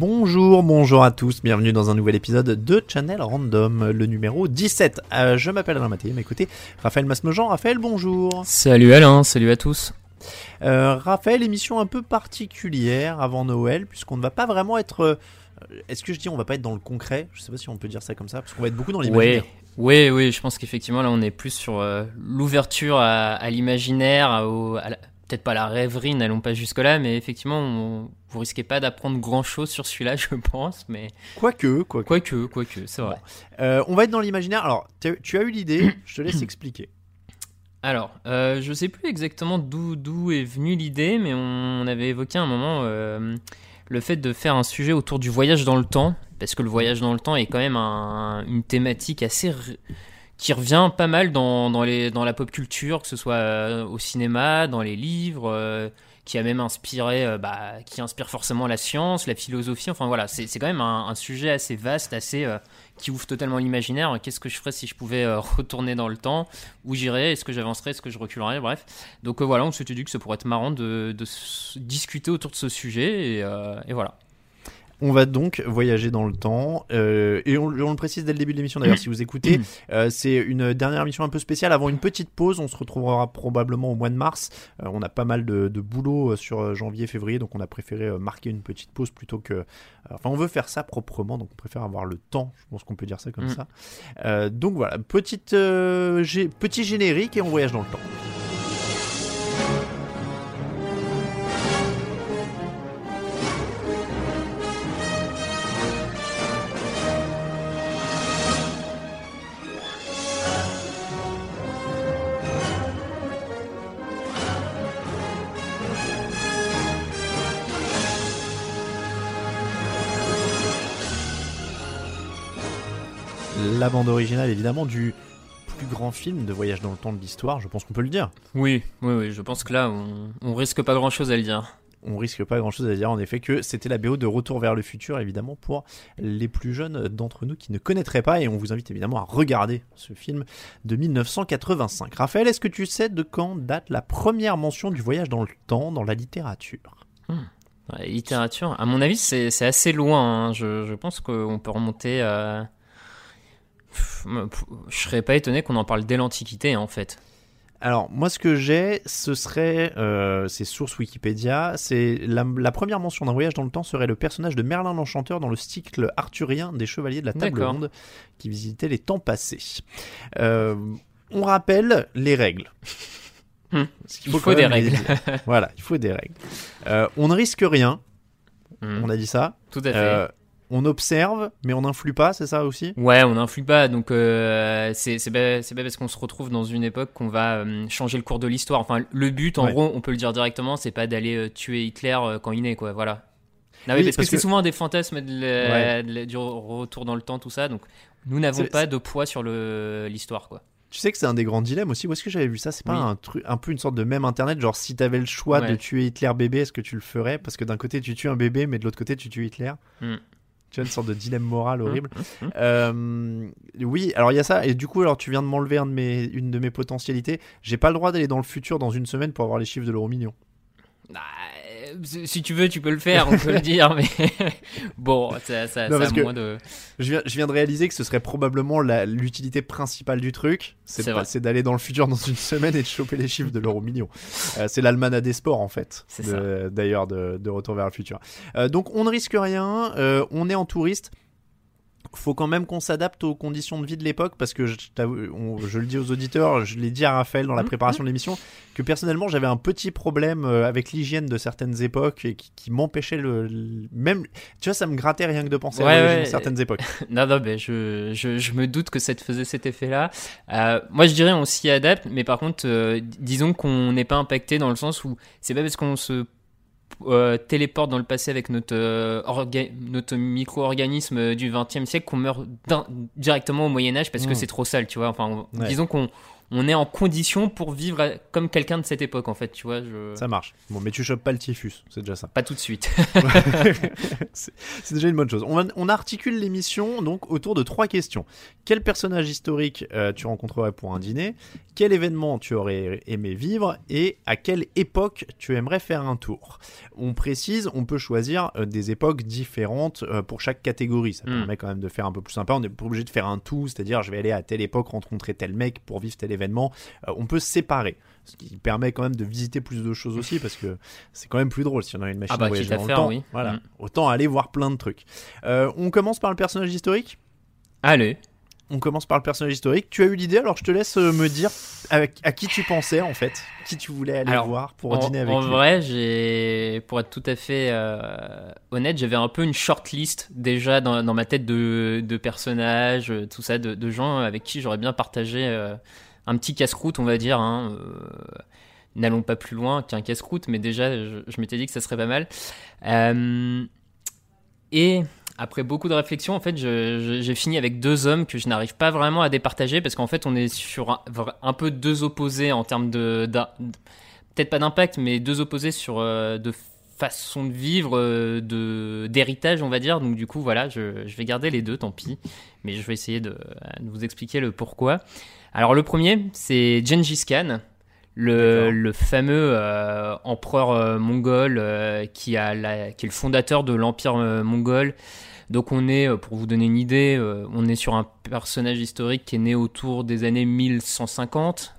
Bonjour, bonjour à tous, bienvenue dans un nouvel épisode de Channel Random, le numéro 17. Euh, je m'appelle Alain Maté, mais écoutez, Raphaël Masmejean. Raphaël, bonjour. Salut Alain, salut à tous. Euh, Raphaël, émission un peu particulière avant Noël, puisqu'on ne va pas vraiment être... euh, Est-ce que je dis on va pas être dans le concret? Je sais pas si on peut dire ça comme ça, parce qu'on va être beaucoup dans l'imaginaire. Oui, oui, je pense qu'effectivement là on est plus sur l'ouverture à, à l'imaginaire, à à la- peut-être pas la rêverie, n'allons pas jusque-là, mais effectivement on- vous risquez pas d'apprendre grand-chose sur celui-là, je pense, mais Quoique, quoique. quoique, quoique, c'est vrai. Euh, on va être dans l'imaginaire. Alors, tu as eu l'idée, je te laisse expliquer. Alors, euh, je sais plus exactement d'où d'où est venue l'idée, mais on, on avait évoqué à un moment euh, le fait de faire un sujet autour du voyage dans le temps, parce que le voyage dans le temps est quand même un- une thématique assez qui revient pas mal dans, dans, les, dans la pop culture, que ce soit euh, au cinéma, dans les livres, euh, qui a même inspiré, euh, bah, qui inspire forcément la science, la philosophie. Enfin voilà, c'est quand même un, sujet assez vaste, assez qui ouvre totalement l'imaginaire. Qu'est-ce que je ferais si je pouvais retourner dans le temps? Où j'irais? Est-ce que j'avancerais? Est-ce que je reculerais? Bref. Donc voilà, on s'était dit que ça pourrait être marrant de, discuter autour de ce sujet. Et, et voilà. On va donc voyager dans le temps euh, et on, on le précise dès le début de l'émission d'ailleurs si vous écoutez euh, c'est une dernière émission un peu spéciale. Avant une petite pause on se retrouvera probablement au mois de mars. Euh, on a pas mal de, de boulot sur janvier février donc on a préféré marquer une petite pause plutôt que enfin on veut faire ça proprement donc on préfère avoir le temps je pense qu'on peut dire ça comme Mm. ça. Donc voilà petite gé- petit générique et on voyage dans le temps la bande originale évidemment du plus grand film de voyage dans le temps de l'histoire je pense qu'on peut le dire Oui, oui, oui. Je pense que là, on, on risque pas grand-chose à le dire. on risque pas grand chose à dire en effet que c'était la BO de Retour vers le futur évidemment pour les plus jeunes d'entre nous qui ne connaîtraient pas et on vous invite évidemment à regarder ce film de 1985. Raphaël, est-ce que tu sais de quand date la première mention du voyage dans le temps dans la littérature? Ouais, littérature, à mon avis, c'est c'est assez loin. hein. Je, je pense qu'on peut remonter. à... Je serais pas étonné qu'on en parle dès l'Antiquité, en fait. Alors moi ce que j'ai ce serait euh, c'est source Wikipédia c'est la, la première mention d'un voyage dans le temps serait le personnage de Merlin l'Enchanteur dans le cycle arthurien des chevaliers de la table ronde qui visitait les temps passés. Euh, on rappelle les règles. Hmm. Il faut des règles. voilà, il faut des règles. Euh, on ne risque rien, Hmm, on a dit ça. Tout à fait. On observe, mais on n'influe pas, c'est ça aussi? Ouais, on n'influe pas, donc euh, c'est pas, c'est pas parce qu'on se retrouve dans une époque qu'on va euh, changer le cours de l'histoire. Enfin, le but, en Ouais. gros, on peut le dire directement, c'est pas d'aller euh, tuer Hitler euh, quand il naît, quoi. Voilà. Ah oui, Oui, parce, parce que c'est souvent des fantasmes de Ouais. du retour dans le temps, tout ça. Donc, nous n'avons pas de poids sur l'histoire, quoi. Tu sais que c'est un des grands dilemmes aussi. Où est-ce que j'avais vu ça? C'est pas Oui. un truc, un peu une sorte de même internet. Genre, si t'avais le choix de tuer Hitler bébé, est-ce que tu le ferais? Parce que d'un côté, tu tues un bébé, mais de l'autre côté, tu tues Hitler. Hmm. Tu vois, une sorte de dilemme moral horrible. Hum, hum. Euh, oui, alors il y a ça. Et du coup, alors tu viens de m'enlever un de mes, une de mes potentialités. J'ai pas le droit d'aller dans le futur dans une semaine pour avoir les chiffres de l'euro million. Bah, si tu veux, tu peux le faire, on peut le dire, mais bon, ça, ça, Non, ça a moins de. Je viens, je viens de réaliser que ce serait probablement l'utilité principale du truc, c'est d'aller dans le futur dans une semaine et de choper les chiffres de l'euro million. Euh, c'est l'almanach des sports en fait, C'est de- d'ailleurs de, de Retour vers le futur. Euh, donc on ne risque rien, euh, on est en touriste. Faut quand même qu'on s'adapte aux conditions de vie de l'époque parce que je, t'avoue- on- je le dis aux auditeurs, je l'ai dit à Raphaël dans la Mhm. préparation de l'émission, que personnellement j'avais un petit problème euh, avec l'hygiène de certaines époques et qui, qui m'empêchait le, le- même tu vois ça me grattait rien que de penser Ouais, à ouais. certaines époques. Non, non, ben je, je, je me doute que ça te faisait cet effet-là. Euh, moi, je dirais on s'y adapte, mais par contre, euh, disons qu'on n'est pas impacté dans le sens où c'est pas parce qu'on se euh, téléporte dans le passé avec notre, euh, notre micro-organisme du 20e siècle qu'on meurt directement au Moyen-Âge parce que Mm. c'est trop sale, tu vois. Enfin, on- Ouais. disons qu'on on est en condition pour vivre comme quelqu'un de cette époque, en fait, tu vois. Je... Ça marche. Bon, mais tu chopes pas le typhus, c'est déjà ça. Pas tout de suite. c'est déjà une bonne chose. On, articule l'émission donc autour de trois questions. Quel personnage historique euh, tu rencontrerais pour un dîner? Quel événement tu aurais aimé vivre? Et à quelle époque tu aimerais faire un tour? On précise, on peut choisir euh, des époques différentes euh, pour chaque catégorie. Ça Mm. permet quand même de faire un peu plus sympa. On n'est pas obligé de faire un tout, c'est-à-dire je vais aller à telle époque rencontrer tel mec pour vivre tel événement. Euh, on peut séparer. Ce qui permet quand même de visiter plus de choses aussi parce que c'est quand même plus drôle si on a une machine Ah bah, à voyager à faire, le temps. oui. Voilà. Mm. Autant aller voir plein de trucs. Euh, on commence par le personnage historique? Allez. On commence par le personnage historique. Tu as eu l'idée, alors je te laisse euh, me dire avec, à qui tu pensais en fait, qui tu voulais aller Alors, voir pour en, dîner avec en lui? vrai, j'ai, pour être tout à fait euh, honnête, j'avais un peu une short list déjà dans, dans ma tête de, de personnages, tout ça, de, de gens avec qui j'aurais bien partagé euh, un petit casse-croûte, on va dire. hein, euh, N'allons pas plus loin qu'un casse-croûte, mais déjà, je, m'étais dit que ça serait pas mal. Euh, et après beaucoup de réflexion, en fait, j'ai fini avec deux hommes que je n'arrive pas vraiment à départager parce qu'en fait, on est sur un, peu deux opposés en termes de, peut-être pas d'impact, mais deux opposés sur euh, de façon de vivre, d'héritage, on va dire. Donc du coup, voilà, je, vais garder les deux, tant pis. Mais je vais essayer de vous expliquer le pourquoi. Alors le premier, c'est Gengis Khan. Le, fameux euh, empereur euh, mongol euh, qui, a la- qui est le fondateur de l'empire mongol. Donc on est, pour vous donner une idée, on est sur un personnage historique qui est né autour des années 1150,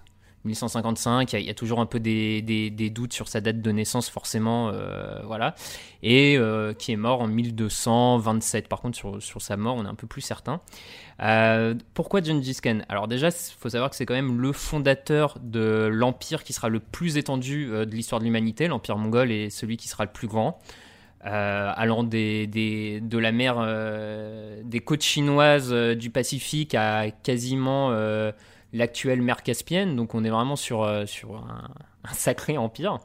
1155. Il y a, toujours un peu des, doutes sur sa date de naissance, forcément, euh, voilà. Et euh, qui est mort en 1227. Par contre, sur, sa mort, on est un peu plus certain. Euh, pourquoi Gengis Khan Alors déjà, il faut savoir que c'est quand même le fondateur de l'empire qui sera le plus étendu de l'histoire de l'humanité. L'empire mongol est celui qui sera le plus grand. Allant des, de la mer, des côtes chinoises du Pacifique à quasiment l'actuelle mer Caspienne. Donc on est vraiment sur, euh, sur un, sacré empire.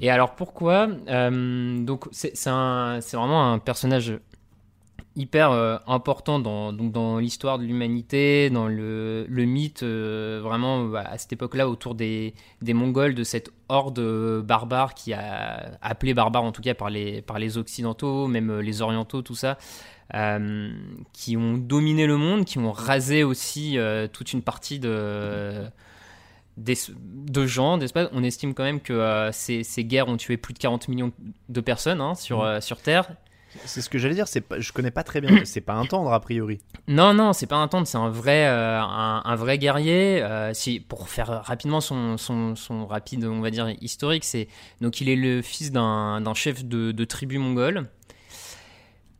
Et alors pourquoi Euh, Donc c'est vraiment un personnage hyper euh, important dans, dans l'histoire de l'humanité, dans le, le mythe, vraiment bah, à cette époque-là, autour des, des Mongols, de cette horde barbare qui a appelé barbare en tout cas par les, par les Occidentaux, même les Orientaux, tout ça, euh, qui ont dominé le monde, qui ont rasé aussi euh, toute une partie de, des- de gens, d'espace. On estime quand même que euh, ces, ces guerres ont tué plus de 40 millions de personnes hein, sur, euh, sur Terre. C'est ce que j'allais dire. Pas, je connais pas très bien. c'est pas un tendre a priori. Non, non, c'est pas un tendre, c'est un vrai, euh, un, un vrai guerrier. Euh, si, pour faire rapidement son, son, son rapide, on va dire, historique, c'est donc il est le fils d'un d'un chef de, de tribu mongole.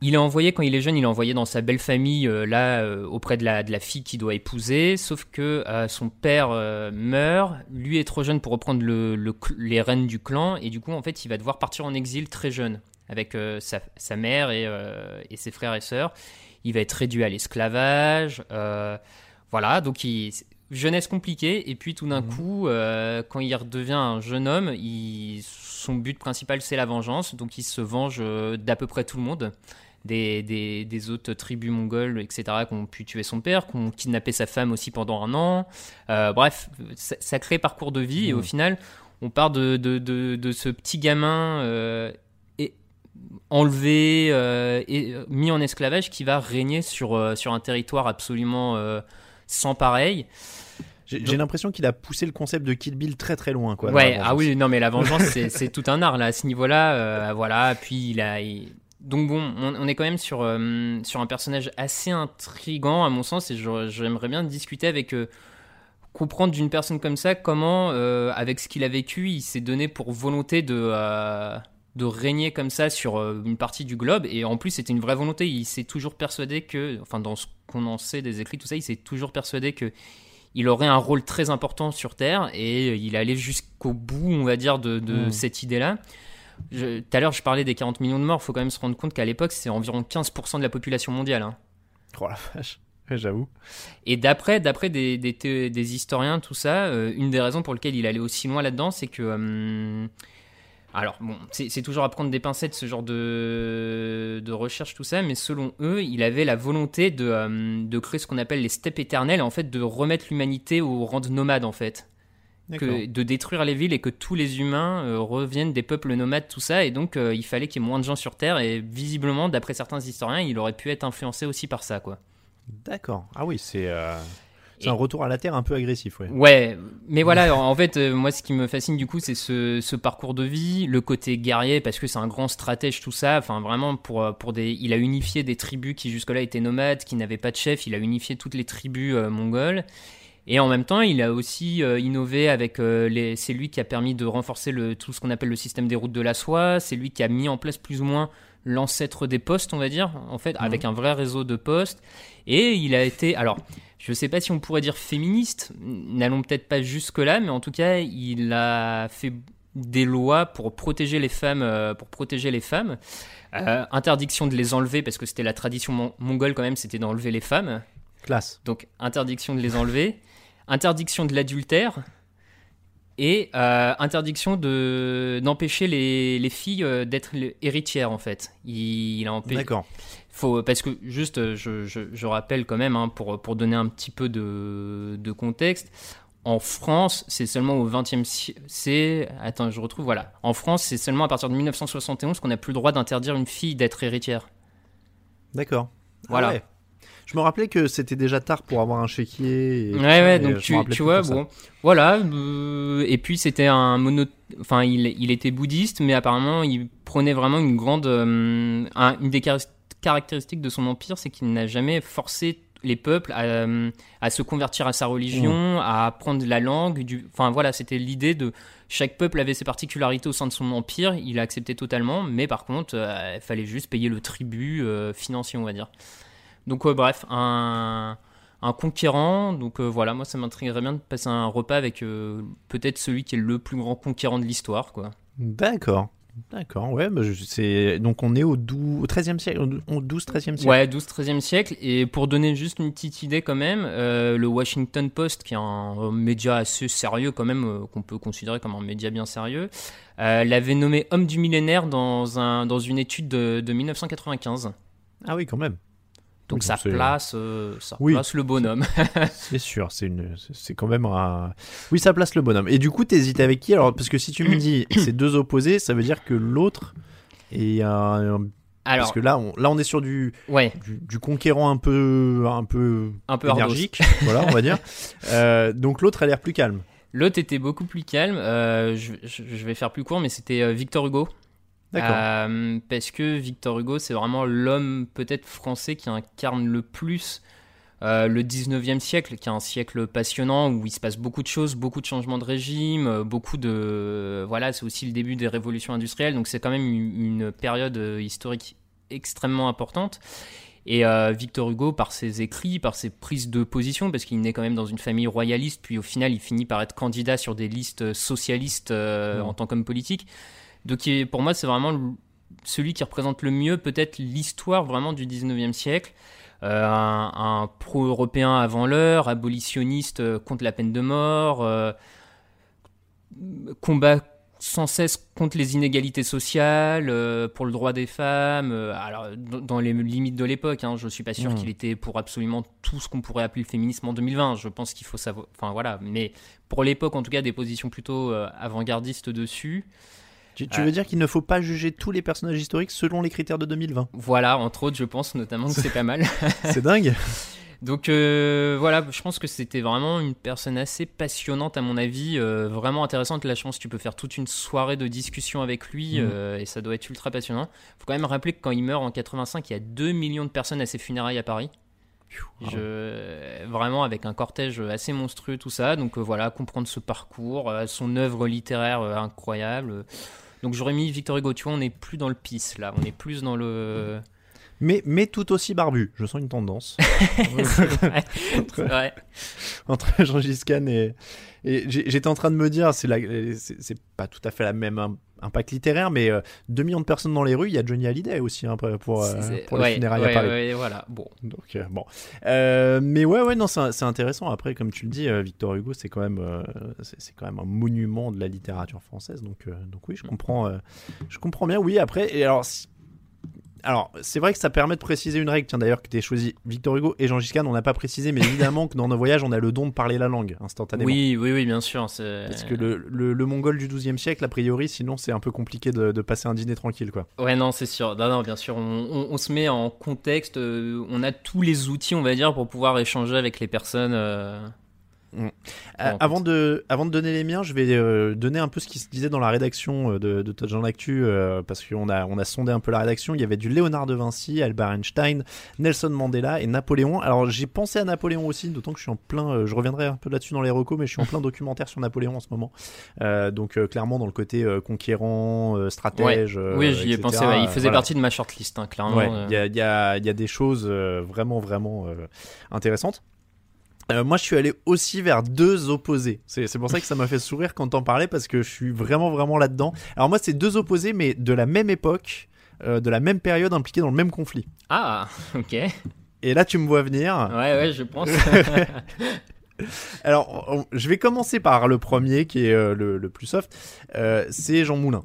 Il est envoyé, quand il est jeune, il est envoyé dans sa belle famille, euh, là, euh, auprès de la, de la fille qu'il doit épouser. Sauf que euh, son père meurt, lui est trop jeune pour reprendre le, le cl- les rênes du clan, et du coup, en fait, il va devoir partir en exil très jeune, avec sa, sa mère et, et ses frères et sœurs. Il va être réduit à l'esclavage. voilà, donc il, jeunesse compliquée. Et puis tout d'un Mhm. coup, quand il redevient un jeune homme, il, son but principal c'est la vengeance. Donc il se venge d'à peu près tout le monde. Des, des, des autres tribus mongoles, etc., qui ont pu tuer son père, qui ont kidnappé sa femme aussi pendant un an. Euh, bref, sa- sacré parcours de vie. Et au final, on part de, de, de, de ce petit gamin euh, et enlevé euh, et euh, mis en esclavage qui va régner sur, sur un territoire absolument sans pareil. J'ai l'impression qu'il a poussé le concept de Kill Bill très très loin. Quoi, Ouais, ah oui, non, mais la vengeance, c'est tout un art là à ce niveau-là. voilà, puis il a. il- Donc bon, on, on est quand même sur, euh, sur un personnage assez intrigant à mon sens, et j'aimerais bien discuter avec. euh, comprendre d'une personne comme ça comment, euh, avec ce qu'il a vécu, il s'est donné pour volonté de. de régner comme ça sur une partie du globe et en plus c'était une vraie volonté il s'est toujours persuadé que enfin dans ce qu'on en sait des écrits tout ça il s'est toujours persuadé que il aurait un rôle très important sur Terre et il allait jusqu'au bout, on va dire, de, de Mm. cette idée-là. Je- Tout à l'heure, je parlais des 40 millions de morts. Il faut quand même se rendre compte qu'à l'époque, c'est environ 15% de la population mondiale. hein. Oh la vache. Ouais, J'avoue. Et d'après, des, des, historiens, tout ça, euh, une des raisons pour lesquelles il allait aussi loin là-dedans, c'est que. euh, alors, bon, c'est c'est toujours à prendre des pincettes ce genre de, de recherche, tout ça, mais selon eux, il avait la volonté de, euh, de créer ce qu'on appelle les steppes éternelles, en fait, de remettre l'humanité au rang de nomade, en fait. Que de détruire les villes et que tous les humains euh, reviennent des peuples nomades, tout ça. Et donc, euh, il fallait qu'il y ait moins de gens sur Terre. Et visiblement, d'après certains historiens, il aurait pu être influencé aussi par ça, quoi. D'accord. Ah oui, c'est euh, c'est Et- un retour à la Terre un peu agressif. Ouais. Ouais, mais voilà, en fait, moi, ce qui me fascine du coup, c'est ce, ce parcours de vie, le côté guerrier, parce que c'est un grand stratège, tout ça. Enfin, vraiment, pour, pour des, il a unifié des tribus qui jusque-là étaient nomades, qui n'avaient pas de chef. Il a unifié toutes les tribus mongoles. Et en même temps, il a aussi euh, innové avec euh, les. C'est lui qui a permis de renforcer le, tout ce qu'on appelle le système des routes de la soie. C'est lui qui a mis en place plus ou moins l'ancêtre des postes, on va dire, en fait, avec un vrai réseau de postes. Et il a été. Alors, je ne sais pas si on pourrait dire féministe, n'allons peut-être pas jusque-là, mais en tout cas, il a fait des lois pour protéger les femmes, euh, pour protéger les femmes. Euh, interdiction de les enlever parce que c'était la tradition mon- mongole quand même, c'était d'enlever les femmes. Classe. Donc interdiction de les enlever, interdiction de l'adultère et euh, interdiction de d'empêcher les, les filles euh, d'être héritières en fait. Il, il a empêché. D'accord. Faut, parce que juste, je, je, je rappelle quand même, hein, pour, pour donner un petit peu de, de contexte, en France, c'est seulement au 20e siècle. C'est. Attends, je retrouve, voilà. En France, c'est seulement à partir de 1971 qu'on n'a plus le droit d'interdire une fille d'être héritière. D'accord. Ah Voilà. ouais. Je me rappelais que c'était déjà tard pour avoir un chéquier. et Ouais, ouais, et donc tu, vois, bon, voilà. euh, et puis c'était un mono. Enfin, il, il était bouddhiste, mais apparemment, il prenait vraiment une grande. euh, un- une des car- caractéristiques de son empire, c'est qu'il n'a jamais forcé les peuples à, euh, à se convertir à sa religion, à apprendre la langue. Du... Enfin, voilà, c'était l'idée de. Chaque peuple avait ses particularités au sein de son empire, il a accepté totalement, mais par contre, euh, il fallait juste payer le tribut euh, financier, on va dire. Donc, bref, un un conquérant. Donc euh, voilà, moi ça m'intriguerait bien de passer un repas avec euh, peut-être celui qui est le plus grand conquérant de l'histoire, quoi. D'accord. D'accord, ouais, bah, je- donc on est au, 12, au 13e siècle, au 12-13e siècle. Ouais, 12-13e siècle. Et pour donner juste une petite idée quand même, euh, le Washington Post, qui est un, euh, média assez sérieux quand même, qu'on peut considérer comme un média bien sérieux, l'avait nommé homme du millénaire dans, un, dans une étude de, de 1995. Ah oui, quand même. Donc Oui, ça place, euh, ça Oui. place le bonhomme. C'est sûr, c'est une, c'est quand même un. Oui, ça place le bonhomme. Et du coup, t'hésites avec qui? Alors Parce que si tu me dis c'est deux opposés, ça veut dire que l'autre est un. Alors, Parce que là, on, là, on est sur du, ouais, du, du conquérant un peu, un peu un peu énergique, voilà, on va dire. Euh, donc l'autre a l'air plus calme. L'autre était beaucoup plus calme. euh, je, je- je vais faire plus court, mais c'était Victor Hugo. Euh, parce que Victor Hugo, c'est vraiment l'homme peut-être français qui incarne le plus euh, le 19e siècle, qui est un siècle passionnant où il se passe beaucoup de choses, beaucoup de changements de régime, euh, beaucoup de... Voilà, c'est aussi le début des révolutions industrielles, donc c'est quand même une, période historique extrêmement importante. Et euh, Victor Hugo, par ses écrits, par ses prises de position, parce qu'il naît quand même dans une famille royaliste, puis au final il finit par être candidat sur des listes socialistes euh, Mm. en tant qu'homme politique. Donc pour moi c'est vraiment celui qui représente le mieux peut-être l'histoire vraiment du 19e siècle. Euh, un, un pro-européen avant l'heure, abolitionniste euh, contre la peine de mort, euh, combat sans cesse contre les inégalités sociales, euh, pour le droit des femmes, euh, alors dans les limites de l'époque. Hein, je suis pas sûr Mhm. qu'il était pour absolument tout ce qu'on pourrait appeler le féminisme en 2020. Je pense qu'il faut savoir, enfin voilà, mais pour l'époque en tout cas des positions plutôt euh, avant-gardistes dessus. Tu, tu Euh. veux dire qu'il ne faut pas juger tous les personnages historiques selon les critères de 2020 Voilà, entre autres, je pense notamment que c'est pas mal. C'est dingue. Donc euh, voilà, je pense que c'était vraiment une personne assez passionnante à mon avis, euh, vraiment intéressante. Là, je pense que tu peux faire toute une soirée de discussion avec lui Mhm. euh, et ça doit être ultra passionnant. Faut quand même rappeler que quand il meurt en 85, il y a 2 millions de personnes à ses funérailles à Paris. Ah Je... Vraiment avec un cortège assez monstrueux, tout ça. Donc voilà, comprendre ce parcours, son œuvre littéraire incroyable. Donc j'aurais mis Victor Hugo, tu vois, on n'est plus dans le pisse là, on est plus dans le. Mais, mais tout aussi barbu. Je sens une tendance C'est vrai, entre Gengis Khan et. et J'étais en train de me dire, c'est pas tout à fait la même impact littéraire, mais euh, 2 millions de personnes dans les rues, il y a Johnny Hallyday aussi hein, pour, pour, euh, pour les ouais, funérailles ouais, à Paris. ouais, voilà. Bon, Donc euh, bon, Euh, mais ouais ouais non c'est intéressant. Après comme tu le dis, euh, Victor Hugo c'est quand même euh, c'est quand même un monument de la littérature française. Donc euh, donc oui je comprends euh, je comprends bien. Oui après et alors alors c'est vrai que ça permet de préciser une règle. Tiens d'ailleurs que tu as choisi Victor Hugo et Jean Khan on n'a pas précisé mais évidemment que dans nos voyages on a le don de parler la langue instantanément. oui, oui, oui, bien sûr. Parce que le, le, le mongol du 12e siècle, a priori, sinon c'est un peu compliqué de, de passer un dîner tranquille, quoi. Ouais, non, c'est sûr. Non, non, bien sûr, on, on- on se met en contexte. euh, on a tous les outils, on va dire, pour pouvoir échanger avec les personnes. euh, Euh, en avant, de, avant de donner les miens, je vais euh, donner un peu ce qui se disait dans la rédaction euh, de, de Touchdown L'actu, euh, parce qu'on a, on a sondé un peu la rédaction. Il y avait du Léonard de Vinci, Albert Einstein, Nelson Mandela et Napoléon. Alors j'ai pensé à Napoléon aussi, d'autant que je suis en plein, euh, je reviendrai un peu là-dessus dans les recos, mais je suis en plein documentaire sur Napoléon en ce moment. Euh, donc euh, clairement dans le côté euh, conquérant, euh, stratège. euh, oui, j'y ai pensé. ouais, il faisait Voilà. partie de ma shortlist, hein, clairement. Ouais, euh. il y, a, y a- y a des choses euh, vraiment, vraiment euh, intéressantes. Euh, moi, je suis allé aussi vers deux opposés. C'est pour ça que ça m'a fait sourire quand t'en parlais, parce que je suis vraiment, vraiment là-dedans. Alors moi, c'est deux opposés, mais de la même époque, euh, de la même période, impliqués dans le même conflit. Ah, ok. Ouais, Et là, tu me vois venir. ouais, je pense. Alors, on- je vais commencer par le premier, qui est euh, le, le plus soft. C'est Jean Moulin.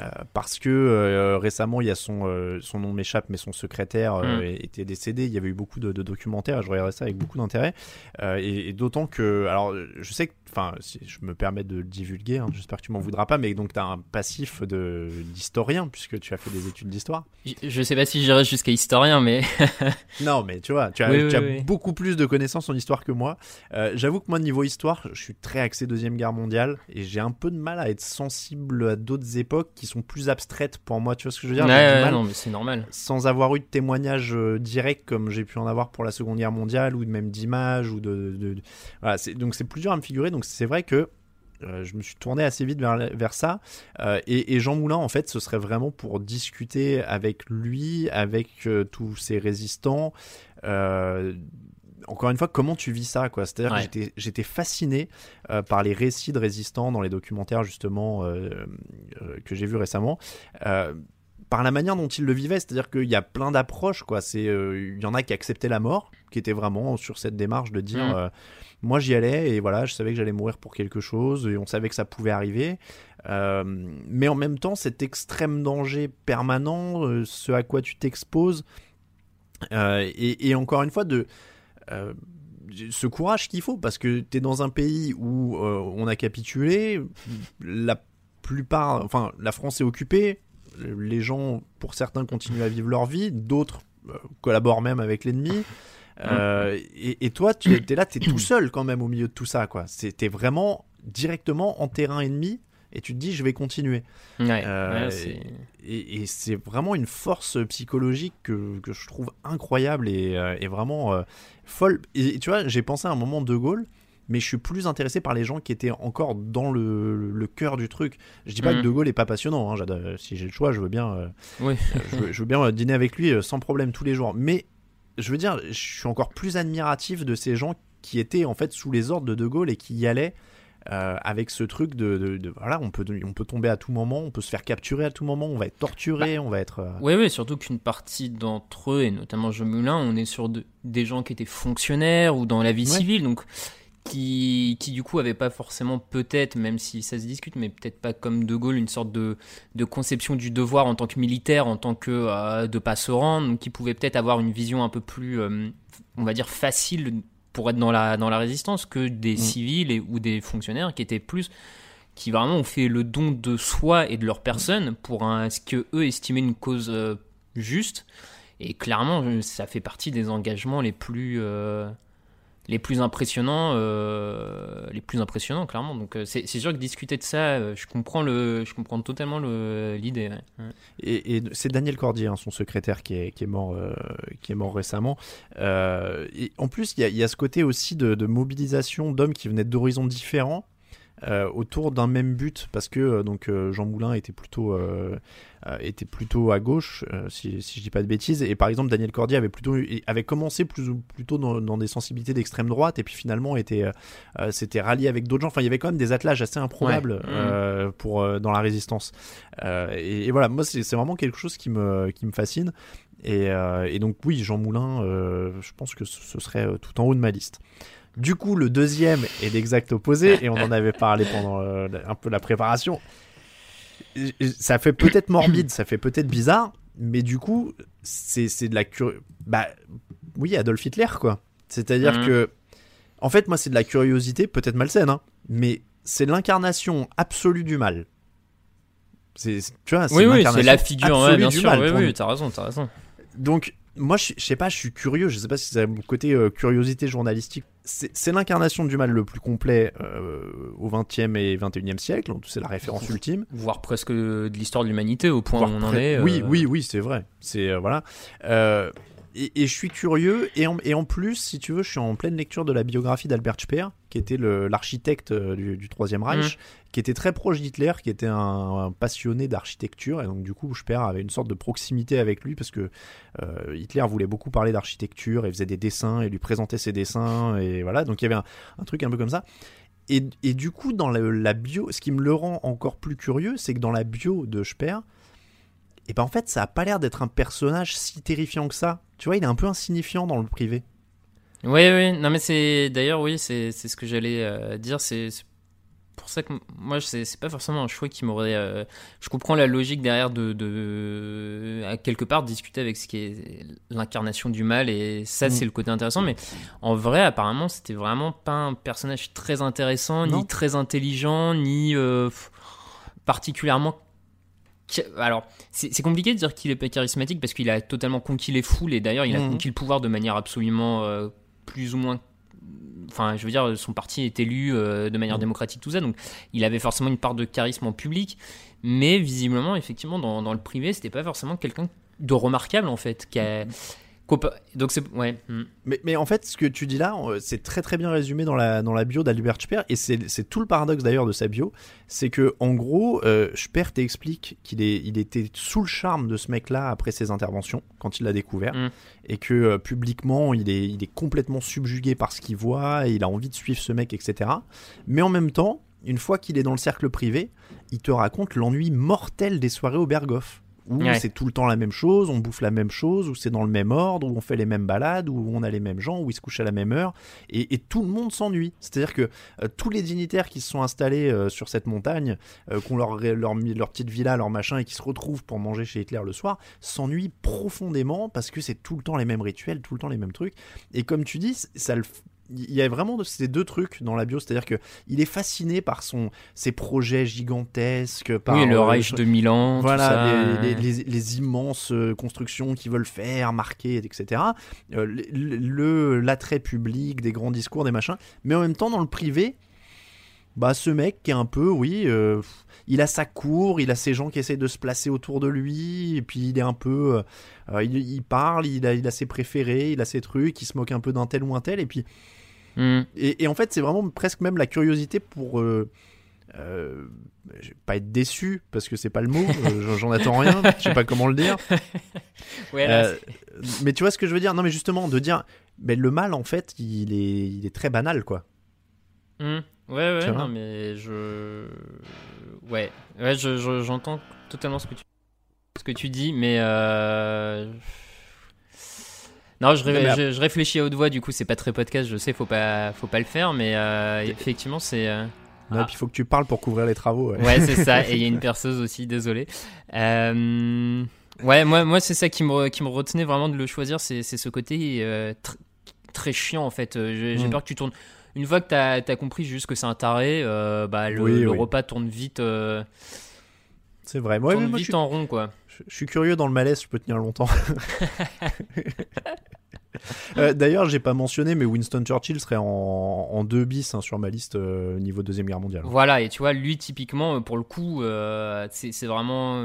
Euh, parce que euh, récemment, il y a son, euh, son nom m'échappe, mais son secrétaire Mm. était décédé. Il y avait eu beaucoup de, de documentaires. et Je regardais ça avec beaucoup d'intérêt. Et et d'autant que, alors, je sais que, enfin, si je me permets de le divulguer, hein, j'espère que tu m'en voudras pas, mais donc tu as un passif d'historien puisque tu as fait des études d'histoire. je, je sais pas si j'irai jusqu'à historien, mais. Non, mais tu vois, tu as, Oui, tu as oui, oui. beaucoup plus de connaissances en histoire que moi. Euh, J'avoue que moi, niveau histoire, je suis très axé Deuxième Guerre mondiale et j'ai un peu de mal à être sensible à d'autres époques qui sont plus abstraites pour moi. Tu vois ce que je veux dire Ouais, J'ai du ouais, mal, non, mais c'est normal. Sans avoir eu de témoignages euh, directs comme j'ai pu en avoir pour la Seconde Guerre mondiale ou même d'images ou de, de- de- voilà. c'est- Donc c'est plus dur à me figurer. Donc c'est vrai que euh, je me suis tourné assez vite vers, vers ça. Euh, et, et Jean Moulin, en fait, ce serait vraiment pour discuter avec lui, avec euh, tous ces résistants. Encore une fois, comment tu vis ça quoi? C'est-à-dire Ouais. que j'étais- fasciné euh, par les récits de résistants dans les documentaires justement euh, euh, que j'ai vus récemment. Par la manière dont ils le vivaient, c'est-à-dire qu'il y a plein d'approches, quoi. C'est, il y en a qui acceptaient la mort, qui étaient vraiment sur cette démarche de dire, euh, moi j'y allais et voilà, je savais que j'allais mourir pour quelque chose et on savait que ça pouvait arriver. Euh, mais en même temps, cet extrême danger permanent, euh, ce à quoi tu t'exposes, euh, et, et encore une fois de euh, ce courage qu'il faut parce que tu es dans un pays où euh, on a capitulé, la plupart, enfin la France est occupée, les gens pour certains continuent à vivre leur vie, d'autres euh, collaborent même avec l'ennemi. Euh, et, et toi, tu es là, tu es tout seul quand même au milieu de tout ça. quoi. T'es vraiment directement en terrain ennemi et tu te dis je vais continuer. Ouais, Euh, ouais, Et, et c'est vraiment une force psychologique que, que je trouve incroyable et, euh, et vraiment euh, folle. Et tu vois, j'ai pensé à un moment De Gaulle, mais je suis plus intéressé par les gens qui étaient encore dans le, le cœur du truc. Je dis pas que De Gaulle est pas passionnant. hein, si j'ai le choix, je veux bien, euh, Oui. je, veux, je veux bien dîner avec lui sans problème tous les jours. Mais je veux dire, je suis encore plus admiratif de ces gens qui étaient en fait sous les ordres de De Gaulle et qui y allaient. Euh, avec ce truc de, de- de- voilà on peut on peut tomber à tout moment on peut se faire capturer à tout moment on va être torturé on va être euh, Oui, oui, surtout qu'une partie d'entre eux, et notamment Jean Moulin, on est sur de- des gens qui étaient fonctionnaires ou dans la vie Ouais. civile, donc qui, qui du coup avaient pas forcément peut-être, même si ça se discute, mais peut-être pas comme De Gaulle, une sorte de, de conception du devoir en tant que militaire, en tant que euh, de pas se rendre, donc qui pouvaient peut-être avoir une vision un peu plus, euh, on va dire, facile pour être dans la, dans la résistance que des Mm. civils et, ou des fonctionnaires qui étaient plus qui vraiment ont fait le don de soi et de leur personne pour un, ce que eux estimaient une cause euh, juste. Et clairement, ça fait partie des engagements les plus les plus impressionnants, euh, les plus impressionnants clairement. Donc euh, c'est sûr que discuter de ça, euh, je comprends le, je comprends totalement l'idée. Et, c'est Daniel Cordier, hein, son secrétaire, qui est, qui est mort, qui est mort récemment. et en plus, il y, a ce côté aussi de mobilisation d'hommes qui venaient d'horizons différents. Autour d'un même but parce que donc Jean Moulin était plutôt euh, était plutôt à gauche, euh, si, si je dis pas de bêtises. Et par exemple, Daniel Cordier avait plutôt avait commencé plus ou plutôt dans, des sensibilités d'extrême droite, et puis finalement était euh, s'était rallié avec d'autres gens. Enfin, il y avait quand même des attelages assez improbables mmh. pour dans la résistance. Et, voilà, moi c'est vraiment quelque chose qui me qui me fascine. Et, et donc oui, Jean Moulin, je pense que ce serait tout en haut de ma liste. Du coup, le deuxième est l'exact opposé, et on en avait parlé pendant un peu la préparation ça fait peut-être morbide, ça fait peut-être bizarre, mais du coup, c'est de la curiosité. Bah, oui, Adolf Hitler, quoi. C'est-à-dire mhm. que, en fait, moi, c'est de la curiosité, peut-être malsaine, hein, mais c'est l'incarnation absolue du mal. C'est, tu vois, oui, oui, c'est la figure, ouais, bien sûr. Mal, oui, oui, t'as raison, t'as raison. Donc, moi, je, sais pas, je suis curieux. Je sais pas si c'est mon côté euh, curiosité journalistique. C'est l'incarnation du mal le plus complet euh, au XXe et XXIe siècle. C'est la référence ultime. Voire presque de l'histoire de l'humanité au point où on en est. Oui, euh. oui, oui, c'est vrai. C'est voilà. Et, je suis curieux, et en, et en, plus, si tu veux, je suis en pleine lecture de la biographie d'Albert Speer, qui était l'architecte du, Troisième Reich, mmh. qui était très proche d'Hitler, qui était un, passionné d'architecture, et donc du coup, Speer avait une sorte de proximité avec lui, parce que euh, Hitler voulait beaucoup parler d'architecture, et faisait des dessins, et lui présentait ses dessins, et voilà, donc il y avait un, truc un peu comme ça. Et, et du coup, dans la, bio, ce qui me le rend encore plus curieux, c'est que dans la bio de Speer, et ben en fait, ça a pas l'air d'être un personnage si terrifiant que ça. Tu vois, il est un peu insignifiant dans le privé. Oui, oui, non, mais c'est d'ailleurs, oui, c'est ce que j'allais euh, dire. C'est pour ça que moi, c'est pas forcément un choix qui m'aurait. Euh, je comprends la logique derrière de, de, à quelque part, discuter avec ce qui est l'incarnation du mal, et ça, mm. c'est le côté intéressant. Mais en vrai, apparemment, c'était vraiment pas un personnage très intéressant, ni très intelligent, ni euh, particulièrement alors, c'est compliqué de dire qu'il est pas charismatique parce qu'il a totalement conquis les foules et d'ailleurs il a mhm. conquis le pouvoir de manière absolument euh, plus ou moins. Enfin, je veux dire, son parti est élu euh, de manière mhm. démocratique, tout ça, donc il avait forcément une part de charisme en public, mais visiblement, effectivement, dans, dans le privé, c'était pas forcément quelqu'un de remarquable en fait, qui a, donc c'est ouais. Hmm. Mais, mais, en fait, ce que tu dis là, euh, c'est très très bien résumé dans la, dans la bio d'Albert Speer et c'est tout le paradoxe d'ailleurs de sa bio, c'est que en gros, euh, Speer t'explique qu'il il était sous le charme de ce mec-là après ses interventions quand il l'a découvert hmm. et que euh, publiquement il est, il est complètement subjugué par ce qu'il voit, et il a envie de suivre ce mec, etc. Mais en même temps, une fois qu'il est dans le cercle privé, il te raconte l'ennui mortel des soirées au Berghoff où c'est tout le temps la même chose, on bouffe la même chose, où c'est dans le même ordre, où on fait les mêmes balades, où on a les mêmes gens, où ils se couchent à la même heure, et, tout le monde s'ennuie. C'est-à-dire que euh, tous les dignitaires qui se sont installés euh, sur cette montagne, euh, qui ont leur, leur, leur, petite villa, leur machin, et qui se retrouvent pour manger chez Hitler le soir, s'ennuient profondément parce que c'est tout le temps les mêmes rituels, tout le temps les mêmes trucs. Et comme tu dis, ça le il y a vraiment ces deux trucs dans la bio, c'est-à-dire que il est fasciné par son ses projets gigantesques, par oui, le euh, Reich de Milan, voilà, Les, immenses euh, constructions qu'ils veulent faire, marquer, etc. Euh, le l'attrait public, des grands discours, des machins, mais en même temps dans le privé, bah ce mec qui est un peu, oui, il a sa cour, il a ses gens qui essayent de se placer autour de lui, et puis il est un peu, il, parle, il a, il a ses préférés, il a ses trucs, il se moque un peu d'un tel ou un tel, et puis Mm. Et, en fait, c'est vraiment presque même la curiosité pour. Euh, euh, pas être déçu parce que c'est pas le mot, euh, j'en attends rien, je sais pas comment le dire. Euh, mais tu vois ce que je veux dire? Non, mais justement, de dire, mais le mal en fait, il est, il est très banal quoi. Mm. Ouais, ouais, non, mais je. Ouais, ouais j'entends totalement ce que tu, ce que tu dis, mais. Non, je, je, réfléchis à haute voix, du coup, c'est pas très podcast, je sais, faut pas, faut pas le faire, mais euh, effectivement, c'est. Euh... Ah. puis il faut que tu parles pour couvrir les travaux. Ouais, c'est ça, et il y a une perceuse aussi, désolé. Euh... Ouais, moi, moi c'est ça qui me, qui me retenait vraiment de le choisir, c'est ce côté euh, très chiant en fait. J'ai mm. peur que tu tournes. Une fois que tu as, compris juste que c'est un taré, bah, le, le repas tourne vite C'est vrai. Moi, Tourne mais moi, vite je, suis, en rond, quoi. je- je suis curieux dans le malaise, je peux tenir longtemps. Euh, D'ailleurs, j'ai pas mentionné, mais Winston Churchill serait en, en 2 bis hein, sur ma liste euh, niveau Deuxième Guerre mondiale. Voilà, et tu vois, lui, typiquement, euh, pour le coup, euh, c'est vraiment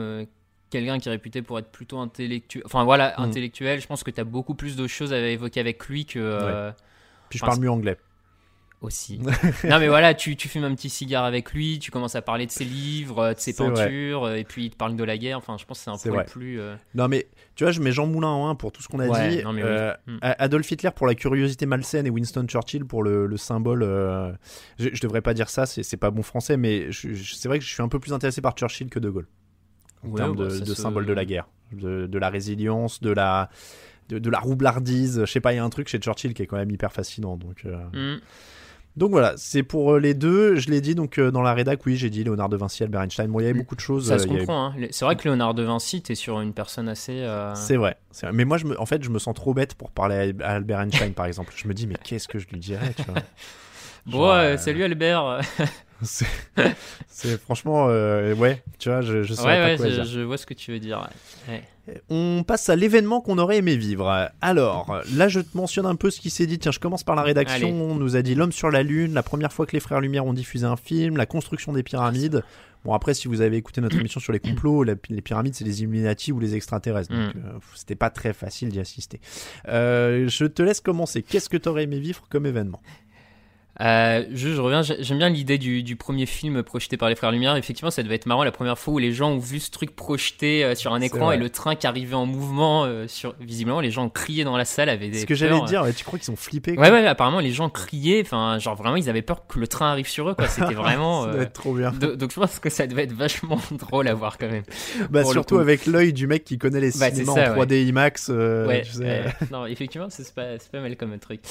quelqu'un qui est réputé pour être plutôt intellectuel. Enfin, voilà, Mm. intellectuel. Je pense que tu as beaucoup plus de choses à évoquer avec lui que. Puis je parle mieux anglais. Aussi. non mais voilà, tu, tu fumes un petit cigare avec lui, tu commences à parler de ses livres, euh, de ses vrai. peintures, euh, et puis il te parle de la guerre. Enfin, je pense que c'est un peu plus. euh, Non, mais tu vois, je mets Jean Moulin en 1 pour tout ce qu'on a Ouais, dit. non, mais oui. Euh, Mm. A- Adolf Hitler pour la curiosité malsaine et Winston Churchill pour le, le symbole. euh, Je, je devrais pas dire ça, c'est pas bon français, mais c'est vrai que je suis un peu plus intéressé par Churchill que De Gaulle. En Ouais, termes de, ça de se- symbole de la guerre, de, de la résilience, de la, de, de la roublardise. Je sais pas, il y a un truc chez Churchill qui est quand même hyper fascinant. Donc, euh, hmm. Donc voilà, c'est pour euh, les deux. Je l'ai dit donc euh, dans la rédac, oui, j'ai dit Léonard de Vinci, Albert Einstein. Bon, il y avait beaucoup de choses. Ça euh, se comprend. hein. C'est vrai que Léonard de Vinci, t'es sur une personne assez. euh, C'est vrai. Mais moi, je me, en fait, je me sens trop bête pour parler à Albert Einstein, par exemple. Je me dis, mais qu'est-ce que je lui dirais, tu vois? Bon, euh, salut Albert. C'est franchement, euh, ouais, tu vois, je, je ouais, ouais, quoi je, vois ce que tu veux dire. ouais. On passe à l'événement qu'on aurait aimé vivre. Alors, là, je te mentionne un peu ce qui s'est dit. Tiens, je commence par la rédaction. Allez. On nous a dit L'homme sur la Lune, la première fois que les Frères Lumière ont diffusé un film, la construction des pyramides. Bon, après, si vous avez écouté notre émission sur les complots, la- les pyramides, c'est les Illuminati ou les extraterrestres. Donc, Mm. euh, c'était pas très facile d'y assister. Euh, je te laisse commencer. Qu'est-ce que tu aurais aimé vivre comme événement? Euh, je, je reviens, j'ai- j'aime bien l'idée du, du premier film projeté par les Frères Lumière. Effectivement, ça devait être marrant la première fois où les gens ont vu ce truc projeté euh, sur un écran et le train qui arrivait en mouvement. euh, sur... Visiblement, les gens criaient dans la salle, avaient des Ce que j'allais dire, tu crois qu'ils ont flippé Ouais, ouais, apparemment, les gens criaient. Enfin, genre vraiment, ils avaient peur que le train arrive sur eux, quoi. C'était vraiment. Ça doit être trop bien. do- Donc, je pense que ça devait être vachement drôle à voir quand même. Bah, le surtout avec l'œil du mec qui connaît les Bah, cinémas ça, en 3D IMAX. ouais, tu sais. ouais. non, effectivement, c'est pas, pas mal comme truc.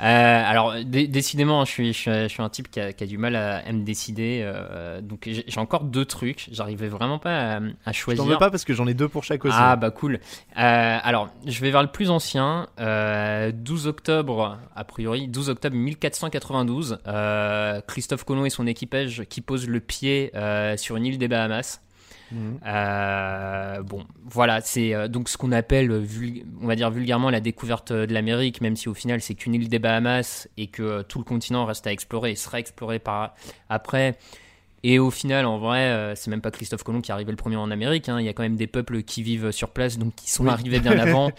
Euh, alors, dé- décidément, je suis, je, suis, je suis un type qui a, qui a du mal à, à me décider. euh, donc, j'ai encore deux trucs. J'arrivais vraiment pas à, à Je choisir. t'en veux pas parce que j'en ai deux pour chaque aussi. Ah bah cool. Euh, alors, je vais vers le plus ancien. euh, 12 octobre, a priori, 12 octobre 1492. euh, Christophe Colomb et son équipage qui posent le pied sur une île des Bahamas. Mhm. Euh, bon, voilà, c'est euh, donc ce qu'on appelle, euh, on va dire vulgairement, la découverte de l'Amérique, même si au final c'est qu'une île des Bahamas et que tout le continent reste à explorer et sera exploré par après. Et au final, en vrai, c'est même pas Christophe Colomb qui est arrivé le premier en Amérique. hein. Il y a quand même des peuples qui vivent sur place, donc qui sont Oui. arrivés bien avant.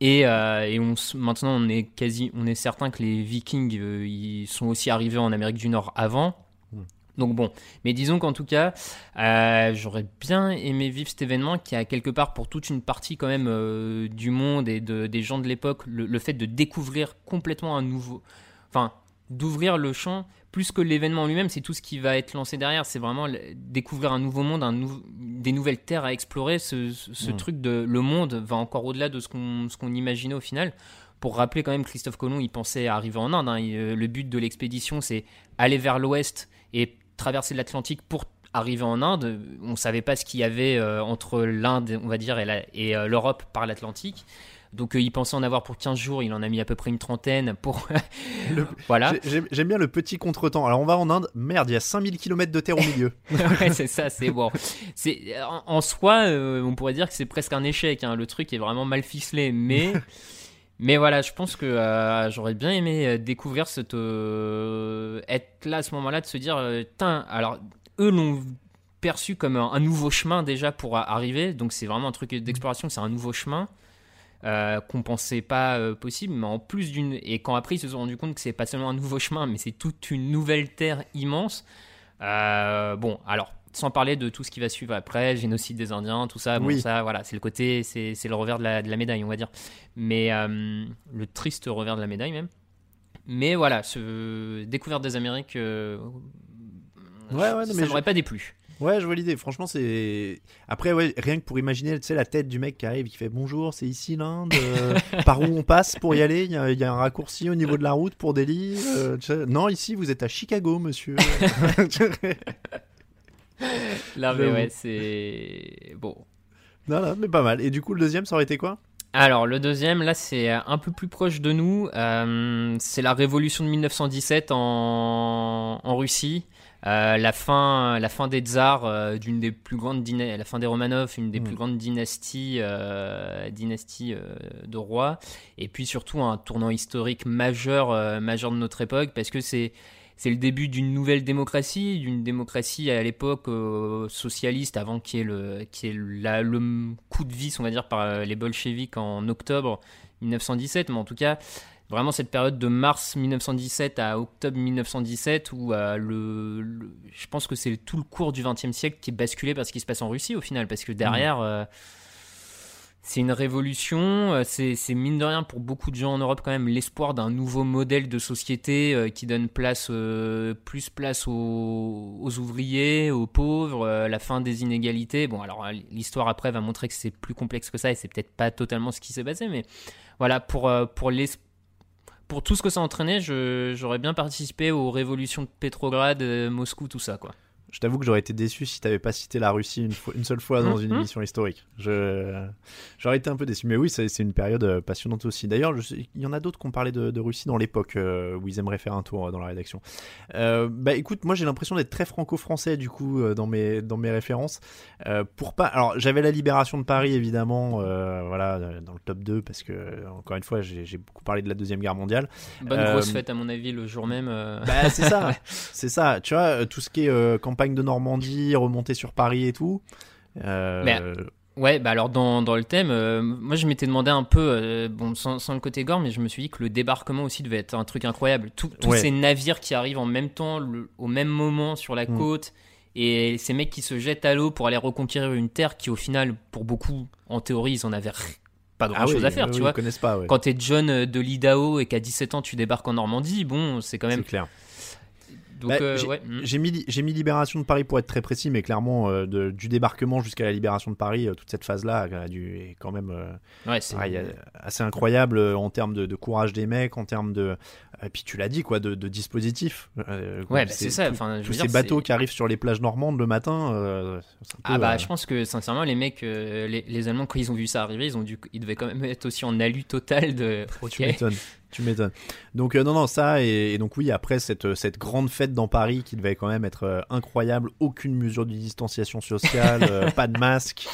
Et, euh, et on, maintenant, on est quasi, on est certain que les Vikings, euh, ils sont aussi arrivés en Amérique du Nord avant. Donc bon, mais disons qu'en tout cas, euh, j'aurais bien aimé vivre cet événement qui a quelque part pour toute une partie quand même euh, du monde et de, des gens de l'époque, le, le fait de découvrir complètement un nouveau, enfin d'ouvrir le champ plus que l'événement lui-même, c'est tout ce qui va être lancé derrière. C'est vraiment découvrir un nouveau monde, un nou- des nouvelles terres à explorer. Ce, ce- ce Mm. truc de le monde va encore au-delà de ce qu'on imaginait au final. Pour rappeler quand même, Christophe Colomb, il pensait arriver en Inde. hein. Il- euh, le but de l'expédition, c'est aller vers l'ouest et traverser l'Atlantique pour arriver en Inde. On ne savait pas ce qu'il y avait euh, entre l'Inde, on va dire, et euh, l'Europe par l'Atlantique. Donc euh, il pensait en avoir pour 15 jours, il en a mis à peu près une trentaine pour... Le- voilà. J'ai- J'aime bien le petit contretemps. Alors on va en Inde, merde, il y a 5000 km de terre au milieu. ouais, c'est ça, c'est bon. En, en soi, euh, on pourrait dire que c'est presque un échec. hein. Le truc est vraiment mal ficelé, mais mais voilà, je pense que euh, j'aurais bien aimé euh, découvrir cette euh, être là à ce moment-là, de se dire, Tain, alors eux l'ont perçu comme un, nouveau chemin déjà pour arriver. Donc c'est vraiment un truc d'exploration, c'est un nouveau chemin. Qu'on pensait pas possible, mais en plus d'une et quand après ils se sont rendus compte que c'est pas seulement un nouveau chemin, mais c'est toute une nouvelle terre immense. Bon, alors, sans parler de tout ce qui va suivre après, génocide des Indiens, tout ça, bon, Oui. ça, voilà, c'est le côté, c'est c'est le revers de la, de la médaille, on va dire. Mais euh, le triste revers de la médaille, même. Mais voilà, ce découverte des Amériques, euh, Ouais, ouais, non, ça je- m'aurait pas déplu. Ouais, je vois l'idée. Franchement, c'est. Après, ouais, rien que pour imaginer, tu sais, la tête du mec qui arrive, qui fait bonjour, c'est ici l'Inde. euh, par où on passe pour y aller Il y, a- il y a un raccourci au niveau de la route pour Delhi. euh, non, ici, vous êtes à Chicago, monsieur. Là, mais ouais, c'est. Bon. non, non, mais pas mal. Et du coup, le deuxième, ça aurait été quoi? Alors, le deuxième, là, c'est un peu plus proche de nous. Euh, c'est la révolution de 1917 en, en Russie. Euh, la fin, la fin des tsars, euh, d'une des plus grandes la fin des Romanov, une des Mm. plus grandes dynasties, dynasties de rois, et puis surtout un tournant historique majeur, majeur de notre époque, parce que c'est c'est le début d'une nouvelle démocratie, d'une démocratie à l'époque euh, socialiste, avant qu'il y ait le, le coup de vis, on va dire, par euh, les bolcheviks en octobre 1917, mais en tout cas, vraiment cette période de mars 1917 à octobre 1917 où euh, le, le- je pense que c'est tout le cours du XXe siècle qui est basculé par ce qui se passe en Russie au final. Parce que derrière euh, c'est une révolution, euh, c'est mine de rien pour beaucoup de gens en Europe quand même l'espoir d'un nouveau modèle de société euh, qui donne place euh, plus place aux, ouvriers, aux pauvres, la fin des inégalités. Bon alors l'histoire après va montrer que c'est plus complexe que ça et c'est peut-être pas totalement ce qui s'est passé mais voilà pour pour pour tout ce que ça entraînait, j'aurais bien participé aux révolutions de Pétrograd, Moscou, tout ça quoi. Je t'avoue que j'aurais été déçu si t'avais pas cité la Russie une, fois- une seule fois dans une Mhm. émission historique. Je, j'aurais été un peu déçu. Mais oui, c'est c'est une période euh, passionnante aussi. D'ailleurs, il y en a d'autres qui ont parlé de, de Russie dans l'époque euh, où ils aimeraient faire un tour euh, dans la rédaction. Euh, bah écoute, moi j'ai l'impression d'être très franco-français du coup dans mes dans mes références. Pour pas, alors j'avais la libération de Paris évidemment, voilà dans le top 2 parce que encore une fois j'ai j'ai beaucoup parlé de la deuxième guerre mondiale. Bonne grosse fête à mon avis le jour même. Bah c'est ça, c'est ça. Tu vois, tout ce qui est euh, campagne de Normandie, remontée sur Paris et tout. euh, Mais- Ouais, bah alors dans, dans le thème, euh, moi je m'étais demandé un peu, euh, bon sans, sans le côté gore, mais je me suis dit que le débarquement aussi devait être un truc incroyable. Tout- tous Ouais. ces navires qui arrivent en même temps, le- au même moment sur la Mm. côte, et ces mecs qui se jettent à l'eau pour aller reconquérir une terre qui au final, pour beaucoup, en théorie, ils en avaient pas grand ah chose oui, à faire, oui, tu oui, vois. Pas. Quand t'es John de l'Idaho et qu'à 17 ans tu débarques en Normandie, bon, c'est quand même. C'est clair. Donc, Bah, euh, j'ai- ouais. mm. J'ai mis, libération de Paris pour être très précis, mais clairement, euh, de- du débarquement jusqu'à la libération de Paris, euh, toute cette phase-là a dû- est quand même euh, Ouais, c'est. pareil, assez incroyable en termes de, de courage des mecs, en termes de. Et puis tu l'as dit, quoi, de, de dispositifs. Ouais, bah, c'est ça. Enfin, tous ces bateaux qui arrivent sur les plages normandes le matin. peu, Ah bah je pense que sincèrement les mecs, les, les Allemands quand ils ont vu ça arriver, ils ont dû, ils devaient quand même être aussi en alu total de. Ok. Tu m'étonnes. Donc euh, non non ça et, et donc oui après cette cette grande fête dans Paris qui devait quand même être euh, incroyable, aucune mesure de distanciation sociale, euh, pas de masque.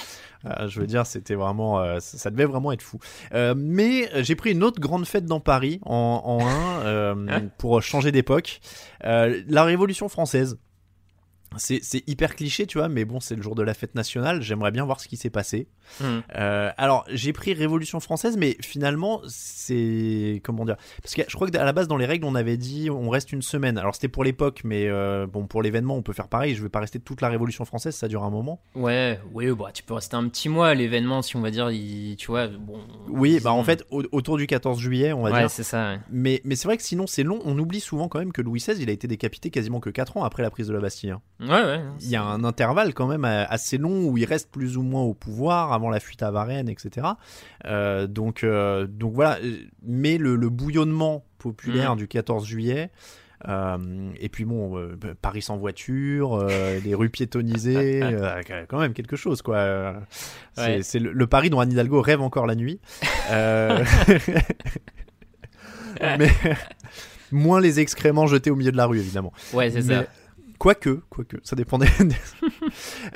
Euh, je veux dire, c'était vraiment, euh, ça, ça devait vraiment être fou. Euh, mais euh, j'ai pris une autre grande fête dans Paris en, en un euh, Hein pour changer d'époque. Euh, la Révolution française. C'est hyper cliché, tu vois, mais bon, c'est le jour de la fête nationale. J'aimerais bien voir ce qui s'est passé. Hmm. Euh, alors, j'ai pris Révolution française, mais finalement, c'est comment dire Parce que je crois que à la base, dans les règles, on avait dit on reste une semaine. Alors, c'était pour l'époque, mais euh, bon, pour l'événement, on peut faire pareil. Je vais pas rester toute la Révolution française, ça dure un moment. Ouais, oui, bah tu peux rester un petit mois à l'événement si on va dire, il- tu vois, bon. Oui, bah en fait, au- autour du 14 juillet, on va Ouais, dire. c'est ça. ouais. Mais, mais c'est vrai que sinon, c'est long. On oublie souvent quand même que Louis XVI, il a été décapité quasiment que 4 ans après la prise de la Bastille. hein. Ouais, ouais. Il y a un intervalle quand même euh, assez long où il reste plus ou moins au pouvoir avant la fuite à Varennes, etc. Euh, donc, euh, donc voilà. Mais le, le bouillonnement populaire Mhm. du 14 juillet. euh, et puis bon, euh, Paris sans voiture, les rues piétonnisées, quand même quelque chose quoi. C'est Ouais. c'est le, le Paris dont Anne Hidalgo rêve encore la nuit. Mais moins les excréments jetés au milieu de la rue évidemment. Ouais, c'est Mais- ça. Quoique, quoique, ça dépendait.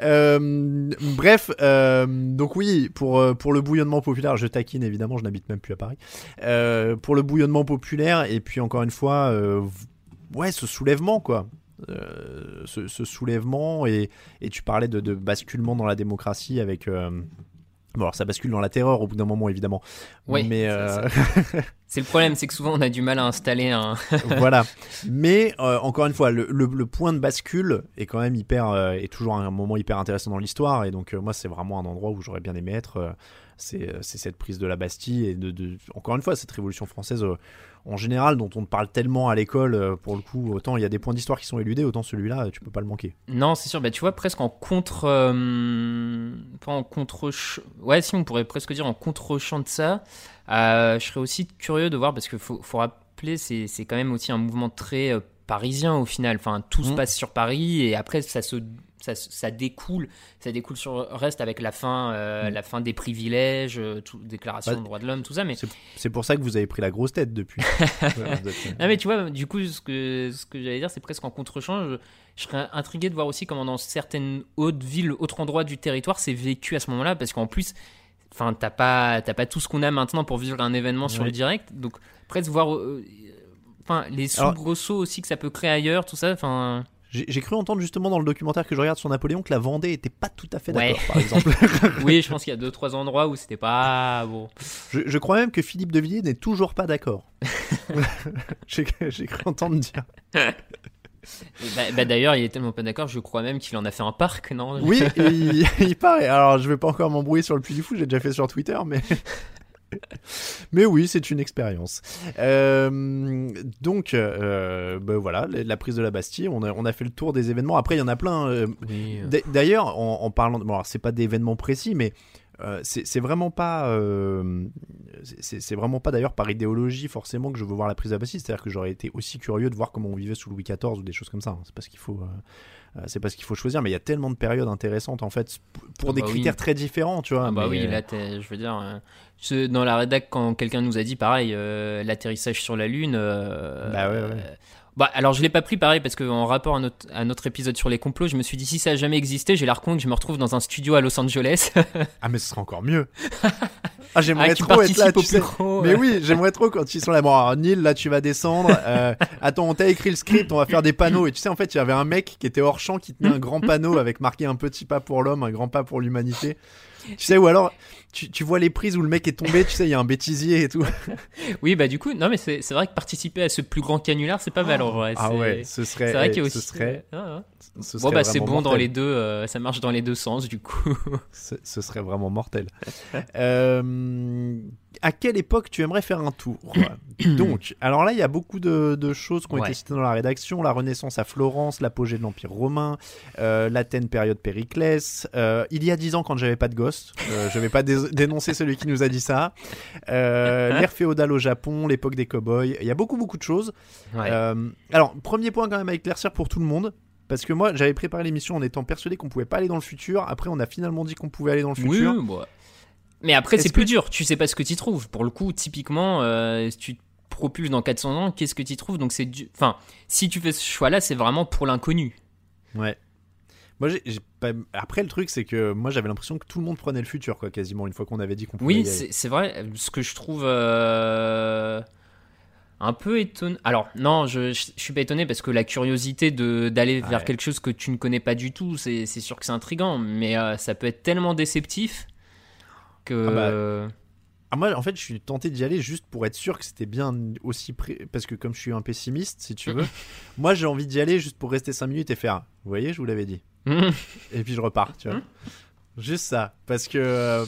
euh, bref, euh, donc oui, pour, euh, pour le bouillonnement populaire, je taquine évidemment, je n'habite même plus à Paris. Pour le bouillonnement populaire, et puis encore une fois, ouais, ce soulèvement, quoi. Ce, soulèvement, et, et tu parlais de basculement dans la démocratie avec. Bon, alors ça bascule dans la terreur au bout d'un moment, évidemment. Oui, mais c'est euh, C'est le problème, c'est que souvent on a du mal à installer un. voilà. Mais euh, encore une fois, le, le- le point de bascule est quand même hyper, euh, est toujours un moment hyper intéressant dans l'histoire. Et donc euh, moi, c'est vraiment un endroit où j'aurais bien aimé être. c'est cette prise de la Bastille et de, de- encore une fois cette Révolution française en général dont on parle tellement à l'école. euh, pour le coup, autant il y a des points d'histoire qui sont éludés, autant celui-là, euh, tu peux pas le manquer. Non, c'est sûr. Bah, tu vois, presque en contre. euh, pas en contre. Ouais, si, on pourrait presque dire en contre-champ de ça. euh, je serais aussi curieux de voir, parce qu'il faut, faut rappeler, c'est quand même aussi un mouvement très euh, parisien au final. Enfin, tout se Mm. passe sur Paris et après ça se ça, ça découle, ça découle sur le reste avec la fin, euh, Mm. la fin des privilèges, euh, tout- déclaration Bah, des droits de l'homme, tout ça. Mais C'est- pour ça que vous avez pris la grosse tête depuis. Non mais tu vois, du coup, ce que, ce que j'allais dire, c'est presque en contre-champ. Je, je serais intrigué de voir aussi comment dans certaines autres villes, autres endroits du territoire, c'est vécu à ce moment-là, parce qu'en plus, enfin, t'as pas, t'as pas tout ce qu'on a maintenant pour vivre un événement sur le direct, donc presque voir, euh, enfin, les soubresauts aussi que ça peut créer ailleurs, tout ça, enfin. J'ai cru entendre justement dans le documentaire que je regarde sur Napoléon que la Vendée était pas tout à fait Ouais. d'accord, par exemple. oui, je pense qu'il y a deux trois endroits où c'était pas bon. je, je crois même que Philippe de Villiers n'est toujours pas d'accord. J'ai cru entendre dire. Bah, bah, d'ailleurs, il est tellement pas d'accord, je crois même qu'il en a fait un parc, non? Oui, il, il paraît. Alors, je vais pas encore m'embrouiller sur le Puy du Fou, j'ai déjà fait sur Twitter, mais. Mais oui, c'est une expérience. Euh, donc, euh, ben voilà, la prise de la Bastille, on a, on a fait le tour des événements. Après, il y en a plein. euh, Oui, D'ailleurs, en, en parlant, de, bon, alors c'est pas d'événements précis, mais c'est vraiment pas, c'est vraiment pas d'ailleurs par idéologie forcément que je veux voir la prise de la Bastille. C'est-à-dire que j'aurais été aussi curieux de voir comment on vivait sous Louis XIV ou des choses comme ça. hein. C'est pas ce qu'il faut, c'est pas ce qu'il faut choisir. Mais il y a tellement de périodes intéressantes en fait pour Ah des bah oui. critères très différents, tu vois. Ah bah mais, oui, euh, là, je veux dire, euh, dans la rédac, quand quelqu'un nous a dit pareil, euh, l'atterrissage sur la Lune. euh, Bah ouais, ouais. Bah, alors je l'ai pas pris pareil parce qu'en rapport à notre, à notre épisode sur les complots, je me suis dit si ça a jamais existé, j'ai l'air con que je me retrouve dans un studio à Los Angeles. Ah mais ce serait encore mieux. ah ah, j'aimerais qui trop être là. tu sais. Mais ouais. oui, j'aimerais trop quand ils sont là. Bon, alors, Neil, là, tu vas descendre. Euh, attends, on t'a écrit le script, on va faire des panneaux. Et tu sais, en fait, il y avait un mec qui était hors champ qui tenait un grand panneau avec marqué un petit pas pour l'homme, un grand pas pour l'humanité. Tu sais, ou alors, tu, tu vois les prises où le mec est tombé, tu sais, il y a un bêtisier et tout. Oui, bah du coup, non mais c'est vrai que participer à ce plus grand canular, c'est pas mal en vrai. ah ouais, ce serait. C'est vrai qu'il y a ce aussi. serait, Ah, ah. ce Bon serait bah c'est bon dans les deux, euh, ça marche dans les deux sens du coup. Ce, ce serait vraiment mortel. Euh, à quelle époque tu aimerais faire un tour Donc, alors là, il y a beaucoup de, de choses qui ont Ouais. été citées dans la rédaction. La Renaissance à Florence, l'apogée de l'Empire romain, euh, l'Athènes période Périclès. euh, il y a dix ans, quand j'avais pas de gosse, euh, je vais pas dé- dénoncer celui qui nous a dit ça. Euh, L'ère féodale au Japon, l'époque des cow-boys. Il y a beaucoup, beaucoup de choses. Ouais. Alors, premier point quand même à éclaircir pour tout le monde. Parce que moi, j'avais préparé l'émission en étant persuadé qu'on pouvait pas aller dans le futur. Après, on a finalement dit qu'on pouvait aller dans le Oui, futur. oui, bon. Mais après, c'est plus dur. Tu sais pas ce que tu trouves. Pour le coup, typiquement, euh, si tu te propulses dans 400 ans, qu'est-ce que tu trouves? Donc, c'est du... Enfin, si tu fais ce choix-là, c'est vraiment pour l'inconnu. Ouais. Moi, j'ai j'ai pas... Après, le truc, c'est que moi, j'avais l'impression que tout le monde prenait le futur, quoi, quasiment, une fois qu'on avait dit qu'on pouvait. Oui, c'est vrai. Ce que je trouve euh, un peu étonnant. Alors, non, je, je, je suis pas étonné parce que la curiosité de- d'aller vers Ouais. quelque chose que tu ne connais pas du tout, c'est sûr que c'est intriguant. Mais euh, ça peut être tellement déceptif que. Ah bah, Ah, moi, en fait, je suis tenté d'y aller juste pour être sûr que c'était bien aussi près. Parce que, comme je suis un pessimiste, si tu veux, moi, j'ai envie d'y aller juste pour rester 5 minutes et faire. Vous voyez, je vous l'avais dit. Et puis je repars, tu vois. Juste ça. Parce que euh,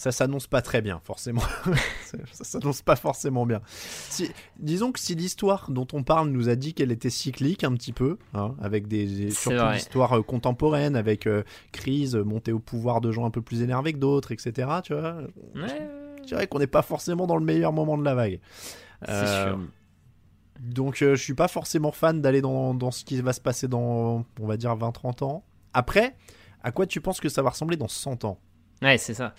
ça s'annonce pas très bien, forcément. ça s'annonce pas forcément bien. Si, disons que si l'histoire dont on parle nous a dit qu'elle était cyclique un petit peu, hein, avec des, des- surtout l'histoire euh, contemporaine, avec euh, crise, euh, montée au pouvoir de gens un peu plus énervés que d'autres, etc. Tu vois, Ouais. je dirais qu'on n'est pas forcément dans le meilleur moment de la vague. C'est sûr. Donc euh, je suis pas forcément fan d'aller dans, dans ce qui va se passer dans, on va dire, 20-30 ans. Après, à quoi tu penses que ça va ressembler dans 100 ans? Ouais, c'est ça.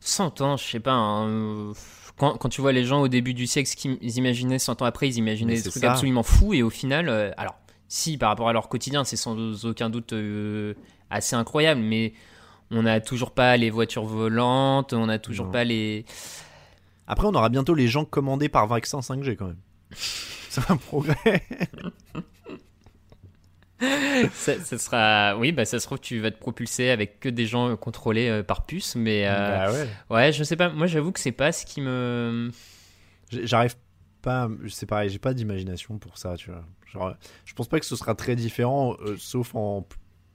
100 ans, je sais pas. hein, euh, Quand, quand tu vois les gens au début du siècle, ce qu'ils imaginaient 100 ans après, ils imaginaient Mais des trucs ça. absolument fous. Et au final, euh, alors, si par rapport à leur quotidien, c'est sans aucun doute euh, assez incroyable, mais on n'a toujours pas les voitures volantes, on n'a toujours Non. pas les. Après, on aura bientôt les gens commandés par vaccin 5G quand même. C'est un progrès. ça, ça sera. Oui, bah ça se trouve, tu vas te propulser avec que des gens contrôlés euh, par puce, mais. euh, Bah ouais. Ouais, je sais pas. Moi, j'avoue que c'est pas ce qui me. J'arrive pas. C'est pareil, j'ai pas d'imagination pour ça, tu vois. Genre, je pense pas que ce sera très différent, euh, sauf en.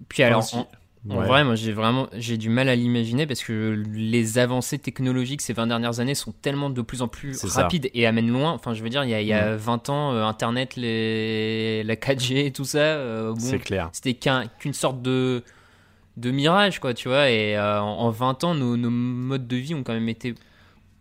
Puis alors, en- En Ouais. vrai, moi j'ai vraiment j'ai du mal à l'imaginer parce que les avancées technologiques ces 20 dernières années sont tellement de plus en plus ça. rapides et amènent loin. Enfin, je veux dire, il y a, il y a 20 ans, euh, Internet, les, la 4G et tout ça, euh, bon, c'était qu'un- qu'une sorte de, de mirage, quoi, tu vois. Et euh, en, en 20 ans, nos, nos modes de vie ont quand même été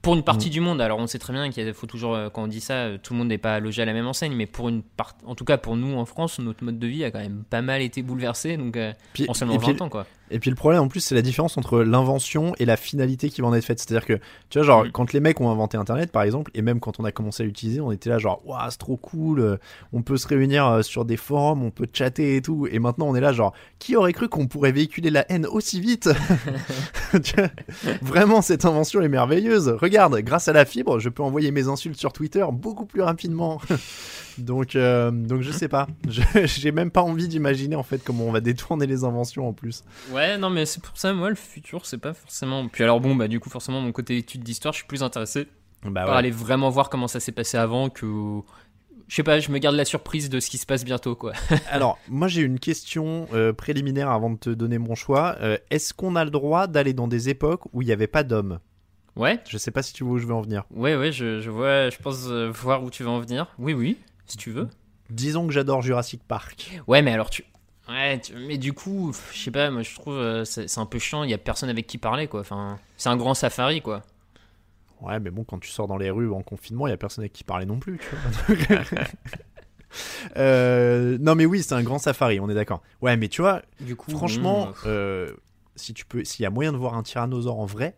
pour une partie du monde. Alors on sait très bien qu'il faut toujours, euh, quand on dit ça, euh, tout le monde n'est pas logé à la même enseigne, mais pour une part, en tout cas pour nous en France, notre mode de vie a quand même pas mal été bouleversé, donc euh, Puis- en seulement et puis- 20 ans quoi. Et puis le problème en plus, c'est la différence entre l'invention et la finalité qui va en être faite. C'est-à-dire que, tu vois, genre, Mm. quand les mecs ont inventé Internet, par exemple, et même quand on a commencé à l'utiliser, on était là, genre, waouh, c'est trop cool, euh, on peut se réunir euh, sur des forums, on peut chatter et tout. Et maintenant, on est là, genre, qui aurait cru qu'on pourrait véhiculer la haine aussi vite Vraiment, cette invention est merveilleuse. Regarde, grâce à la fibre, je peux envoyer mes insultes sur Twitter beaucoup plus rapidement. donc, euh, donc, je sais pas. J'ai même pas envie d'imaginer en fait comment on va détourner les inventions en plus. Ouais, non, mais c'est pour ça, moi, le futur, c'est pas forcément. Puis alors, bon, bah, du coup, forcément, mon côté étude d'histoire, je suis plus intéressé Bah par aller vraiment voir comment ça s'est passé avant que. Je sais pas, je me garde la surprise de ce qui se passe bientôt, quoi. Alors, moi j'ai une question euh, préliminaire avant de te donner mon choix. Euh, Est-ce qu'on a le droit d'aller dans des époques où il n'y avait pas d'hommes? Ouais, Je sais pas si tu vois où je veux en venir. ouais, ouais, je, je vois, je pense euh, voir où tu vas en venir. Oui, oui, si tu veux. Disons que j'adore Jurassic Park. Ouais, mais alors tu. Ouais, tu- mais du coup, je sais pas, moi je trouve euh, c'est un peu chiant, il y a personne avec qui parler, quoi. Enfin, c'est un grand safari, quoi. Ouais, mais bon, quand tu sors dans les rues en confinement, il y a personne avec qui parler non plus. tu vois. Euh, non, mais oui, c'est un grand safari, on est d'accord. Ouais, mais tu vois, Du coup, franchement, bon, euh, si tu peux, s'il y a moyen de voir un tyrannosaure en vrai,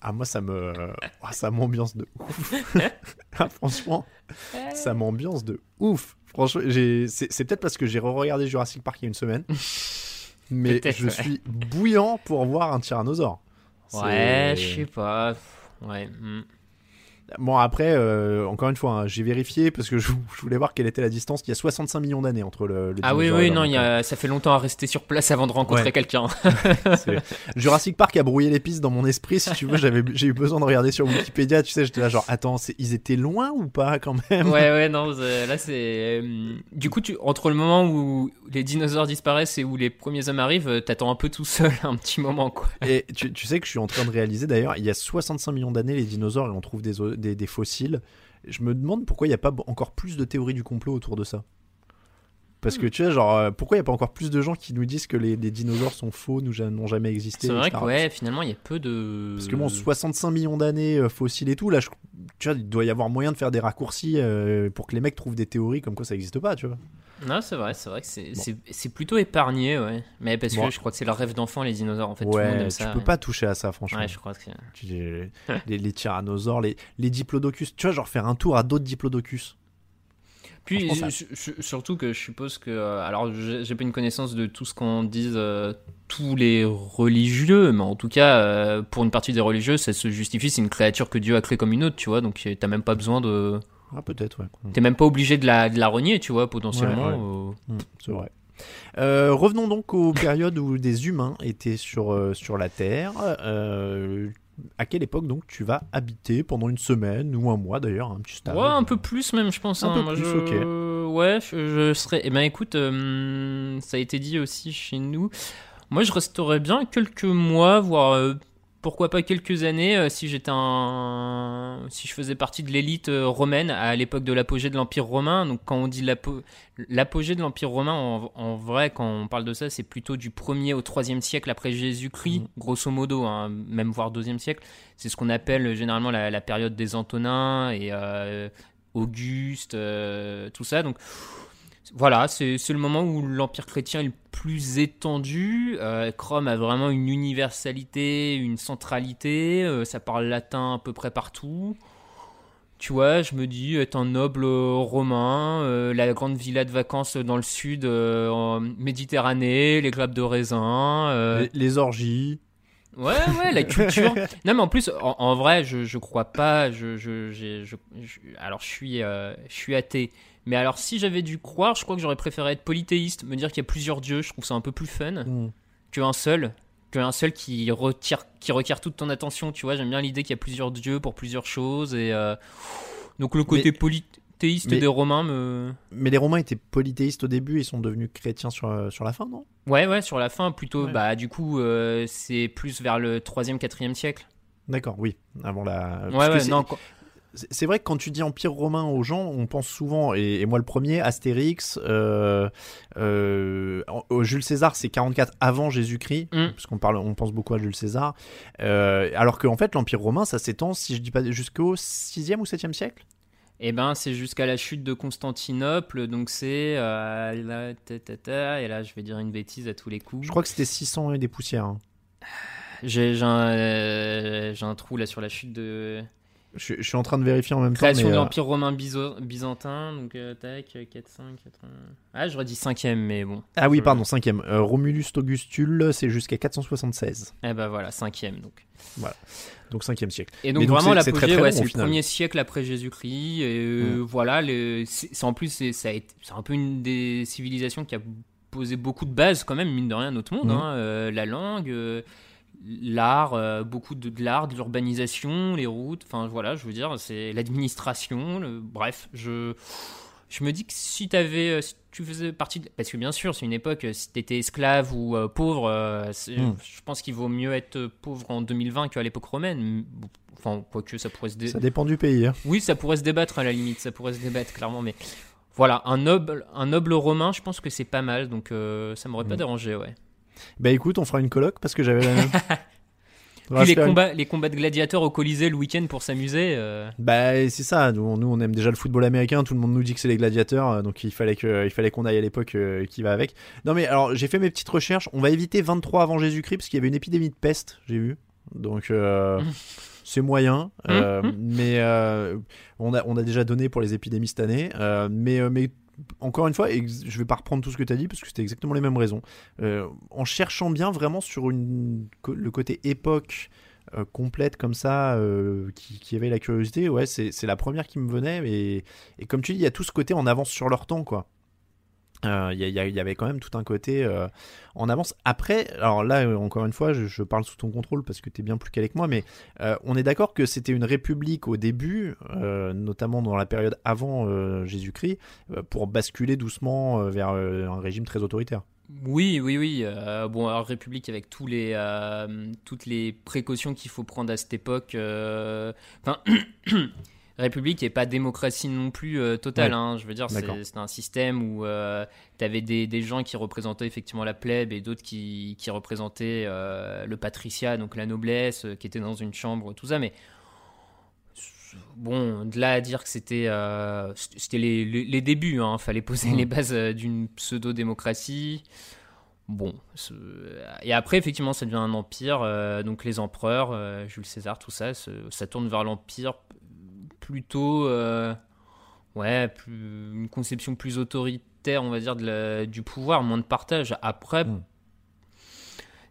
ah moi ça me, ah, ça m'ambiance de ouf. Ah, franchement, ça m'ambiance de ouf. Franchement, j'ai, c'est, c'est peut-être parce que j'ai re-regardé Jurassic Park il y a une semaine, mais Peut-être, je ouais. suis bouillant pour voir un tyrannosaure. Ouais, je sais pas. Ouais. hmm. Bon après, euh, encore une fois, hein, j'ai vérifié parce que je, je voulais voir quelle était la distance. Il y a 65 millions d'années entre le. le Ah oui, oui, non, il y donc, a, ça fait longtemps à rester sur place avant de rencontrer Ouais. quelqu'un. euh, Jurassic Park a brouillé les pistes dans mon esprit. Si tu veux, j'avais, j'ai eu besoin de regarder sur Wikipédia. Tu sais, j'étais là genre, attends, ils étaient loin ou pas quand même? Ouais, ouais, non, là c'est. euh, Du coup, tu, entre le moment où les dinosaures disparaissent et où les premiers hommes arrivent, euh, t'attends un peu tout seul un petit moment, quoi. Et tu, tu sais que je suis en train de réaliser d'ailleurs, il y a 65 millions d'années, les dinosaures, et on trouve des, des, des fossiles. Je me demande pourquoi il n'y a pas encore plus de théories du complot autour de ça. Parce Hmm. que tu sais, genre, euh, pourquoi il n'y a pas encore plus de gens qui nous disent que les, les dinosaures sont faux, n'ont jamais existé C'est vrai que, ouais, finalement, il y a peu de. Parce que bon, 65 millions d'années euh, fossiles et tout, là, je- tu vois, il doit y avoir moyen de faire des raccourcis euh, pour que les mecs trouvent des théories comme quoi ça n'existe pas, tu vois. Non, c'est vrai, c'est vrai que c'est Bon. c'est- c'est plutôt épargné, ouais. Mais parce Bon. que je crois que c'est leur rêve d'enfant, les dinosaures, en fait. tout le monde ouais, aime tu ça. peux ouais. pas toucher à ça, franchement. Ouais, je crois que les, les, les tyrannosaures, les, les diplodocus, tu vois, genre faire un tour à d'autres diplodocus. Puis ça- surtout que je suppose que euh, alors j'ai pas une connaissance de tout ce qu'en disent euh, tous les religieux, mais en tout cas euh, pour une partie des religieux ça se justifie, c'est une créature que Dieu a créée comme une autre, tu vois, donc t'as même pas besoin de, Ah, peut-être, ouais. t'es même pas obligé de la, de la renier, tu vois, potentiellement. Ouais. Mm, c'est vrai. Euh, revenons donc aux périodes où des humains étaient sur, euh, sur la Terre. Euh, à quelle époque donc tu vas habiter pendant une semaine ou un mois d'ailleurs, un petit stage Ouais, un peu plus même, je pense. Un hein. peu Moi, plus, je... Ouais, je, je serais. Eh ben, écoute, ça a été dit aussi chez nous. Moi, je resterais bien quelques mois, voire pourquoi pas quelques années, euh, si j'étais un, si je faisais partie de l'élite euh, romaine à l'époque de l'apogée de l'Empire romain. Donc, quand on dit l'apo- l'apogée de l'Empire romain, en, en vrai, quand on parle de ça, c'est plutôt du 1er au 3e siècle après Jésus-Christ, Mhm. grosso modo, hein, même voire 2e siècle. C'est ce qu'on appelle euh, généralement la, la période des Antonins et euh, Auguste, euh, tout ça. Donc voilà, c'est le moment où l'empire chrétien est le plus étendu. Euh, Rome a vraiment une universalité, une centralité. euh, ça parle latin à peu près partout. Tu vois, je me dis, être un noble euh, romain, euh, la grande villa de vacances dans le sud, en Méditerranée, les globes de raisin. les, les orgies. Ouais, ouais, la culture. non, mais en plus, en, en vrai, je, je crois pas. Je, alors, je suis, je suis athée. Mais alors, si j'avais dû croire, je crois que j'aurais préféré être polythéiste, me dire qu'il y a plusieurs dieux. Je trouve ça un peu plus fun Mm. qu'un seul. Qu'un seul qui, retire, qui requiert toute ton attention. Tu vois, j'aime bien l'idée qu'il y a plusieurs dieux pour plusieurs choses. Et euh, donc, le côté Mais- polythéiste des Romains me. Mais les Romains étaient polythéistes au début, ils sont devenus chrétiens sur, euh, sur la fin, non? Ouais, ouais, sur la fin, plutôt. Ouais. Bah, du coup, euh, c'est plus vers le 3e, 4e siècle. D'accord, oui, avant la. Ouais, parce ouais, non. quand- c'est vrai que quand tu dis Empire romain aux gens, on pense souvent, et, et moi le premier, Astérix, euh, euh, Jules César, c'est 44 avant Jésus-Christ, Mm. parce qu'on parle, on pense beaucoup à Jules César, Euh, alors qu'en fait l'Empire romain, ça s'étend, si je dis pas jusqu'au 6e ou 7e siècle? Eh ben, c'est jusqu'à la chute de Constantinople, donc c'est euh, et là, je vais dire une bêtise à tous les coups. Je crois que c'était 600 et des poussières. hein. J'ai j'ai un, euh, j'ai un trou là sur la chute de Je, je suis en train de vérifier en même création temps. mais, de euh, l'Empire romain biso- byzantin, donc euh, tac, 4, 5, 4, Ah, j'aurais dit 5ème, mais bon. Ah oui, pardon, 5e. Romulus Augustule, c'est jusqu'à 476, Eh ben voilà, 5ème donc. donc 5e siècle. Et donc, donc, vraiment l'apogée, ouais, c'est le premier siècle après Jésus-Christ. Et euh, Mm. voilà, c'est en plus c'est un peu une des civilisations qui a posé beaucoup de bases quand même, mine de rien, à notre monde. Mm. hein. Euh, la langue, euh, l'art, euh, beaucoup de, de l'art, de l'urbanisation, les routes. Enfin voilà, je veux dire, c'est l'administration. le- Bref, je je me dis que si t'avais, euh, si tu faisais partie, de- parce que bien sûr, c'est une époque, euh, si t'étais esclave ou euh, pauvre, euh, c'est- Mm. je pense qu'il vaut mieux être pauvre en 2020 qu'à l'époque romaine. Enfin, quoique ça pourrait se dé- Ça dépend du pays. hein. Oui, ça pourrait se débattre à la limite, ça pourrait se débattre clairement, mais voilà, un noble, un noble romain, je pense que c'est pas mal, donc ça m'aurait pas Mm. dérangé, ouais. Bah écoute, on fera une coloc parce que j'avais la même. Puis les une- combats, les combats de gladiateurs au Colisée le week-end pour s'amuser. euh, Bah c'est ça, nous, nous, on aime déjà le football américain, tout le monde nous dit que c'est les gladiateurs, euh, donc il fallait que il fallait qu'on aille à l'époque euh, qui va avec. Non mais alors j'ai fait mes petites recherches, on va éviter 23 avant Jésus-Christ parce qu'il y avait une épidémie de peste, j'ai vu. Donc euh, c'est moyen, euh, mais euh, on a on a déjà donné pour les épidémies cette année, mais mais encore une fois, ex- je vais pas reprendre tout ce que tu as dit parce que c'était exactement les mêmes raisons. Euh, en cherchant bien vraiment sur le côté époque euh, complète comme ça, euh, qui, avait la curiosité, ouais, c'est c'est la première qui me venait. Et, et comme tu dis, il y a tout ce côté en avance sur leur temps, quoi. Euh, Il il y avait quand même tout un côté euh, en avance. Après, alors là, euh, encore une fois, je, parle sous ton contrôle parce que tu es bien plus calé que moi, mais euh, on est d'accord que c'était une république au début, euh, notamment dans la période avant euh, Jésus-Christ, euh, pour basculer doucement euh, vers euh, un régime très autoritaire. Oui, oui, oui. euh, bon, alors République avec euh, toutes les précautions qu'il faut prendre à cette époque. euh, Enfin, République et pas démocratie non plus euh, totale. Ouais. hein, je veux dire, c'était un système où tu avais des, des gens qui représentaient effectivement la plèbe et d'autres qui, qui représentaient euh, le patriciat, donc la noblesse, euh, qui était dans une chambre, tout ça. Mais bon, de là à dire que c'était euh, c'était les, les, les débuts, hein, fallait poser Mm. les bases euh, d'une pseudo-démocratie. Bon, et après effectivement ça devient un empire, euh, donc les empereurs, euh, Jules César, tout ça, ça tourne vers l'empire plutôt, euh, ouais, plus, une conception plus autoritaire, on va dire, de la- du pouvoir, moins de partage. Après, Mm.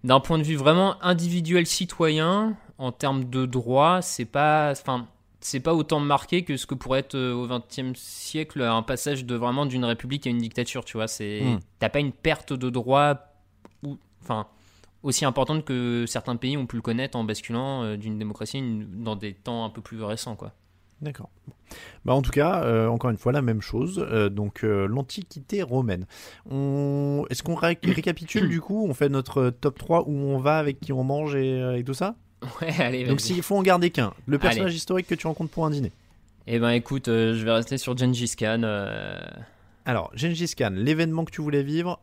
d'un point de vue vraiment individuel citoyen, en termes de droits, c'est pas, enfin, c'est pas autant marqué que ce que pourrait être euh, au XXe siècle un passage de vraiment d'une république à une dictature. Tu vois, c'est, Mm. t'as pas une perte de droits, ou, enfin, aussi importante que certains pays ont pu le connaître en basculant euh, d'une démocratie une- dans des temps un peu plus récents, quoi. D'accord. Bon. Bah en tout cas, euh, encore une fois, la même chose. euh, donc euh, l'Antiquité romaine. On... Est-ce qu'on ré- récapitule du coup On fait notre top 3 où on va, avec qui on mange et, et tout ça? Ouais, allez, Donc s'il faut en garder qu'un, le personnage Allez. historique que tu rencontres pour un dîner. Eh ben écoute, je vais rester sur Gengis Khan. Alors, Gengis Khan, l'événement que tu voulais vivre,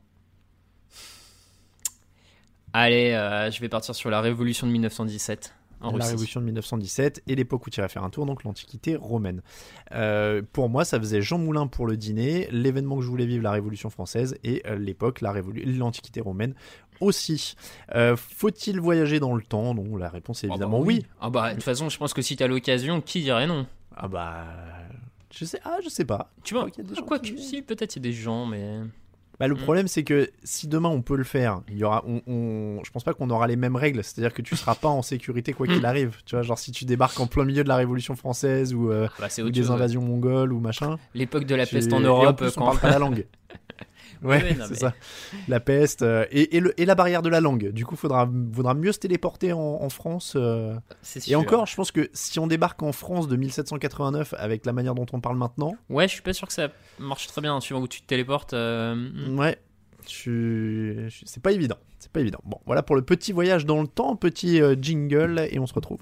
Allez, je vais partir sur la révolution de 1917 en la Russie. révolution de 1917 et l'époque où tu irais faire un tour, donc l'Antiquité romaine. Euh, pour moi, ça faisait Jean Moulin pour le dîner, l'événement que je voulais vivre, la Révolution française, et euh, l'époque, la l'Antiquité romaine aussi. Euh, Faut-il voyager dans le temps? Non, la réponse est Ah bah évidemment oui. Ah bah de toute façon, je pense que si t'as l'occasion, qui dirait non? Ah bah, je sais, ah je sais pas. Tu vois crois qu'il y a des gens Quoi que si, peut-être il y a des gens, mais Bah, le Mm. problème, c'est que si demain on peut le faire, il y aura, on, on- je pense pas qu'on aura les mêmes règles. C'est-à-dire que tu seras pas en sécurité quoi qu'il Mm. arrive. Tu vois, genre si tu débarques en plein milieu de la Révolution française ou, euh, bah, ou autre des invasions mongoles ou machin. L'époque de la tu- peste en Europe, plus, on quand parle pas la langue. Ouais, c'est mais- ça. La peste euh, et, et, le- et la barrière de la langue. Du coup, faudra, faudra mieux se téléporter en, en France. euh. c'est Et sûr. encore, je pense que si on débarque en France de 1789 avec la manière dont on parle maintenant, Ouais, je suis pas sûr que ça marche très bien, suivant où tu te téléportes. euh, mm. Ouais, je suis- je- c'est pas évident. C'est pas évident. Bon, voilà pour le petit voyage dans le temps, petit euh, jingle, et on se retrouve.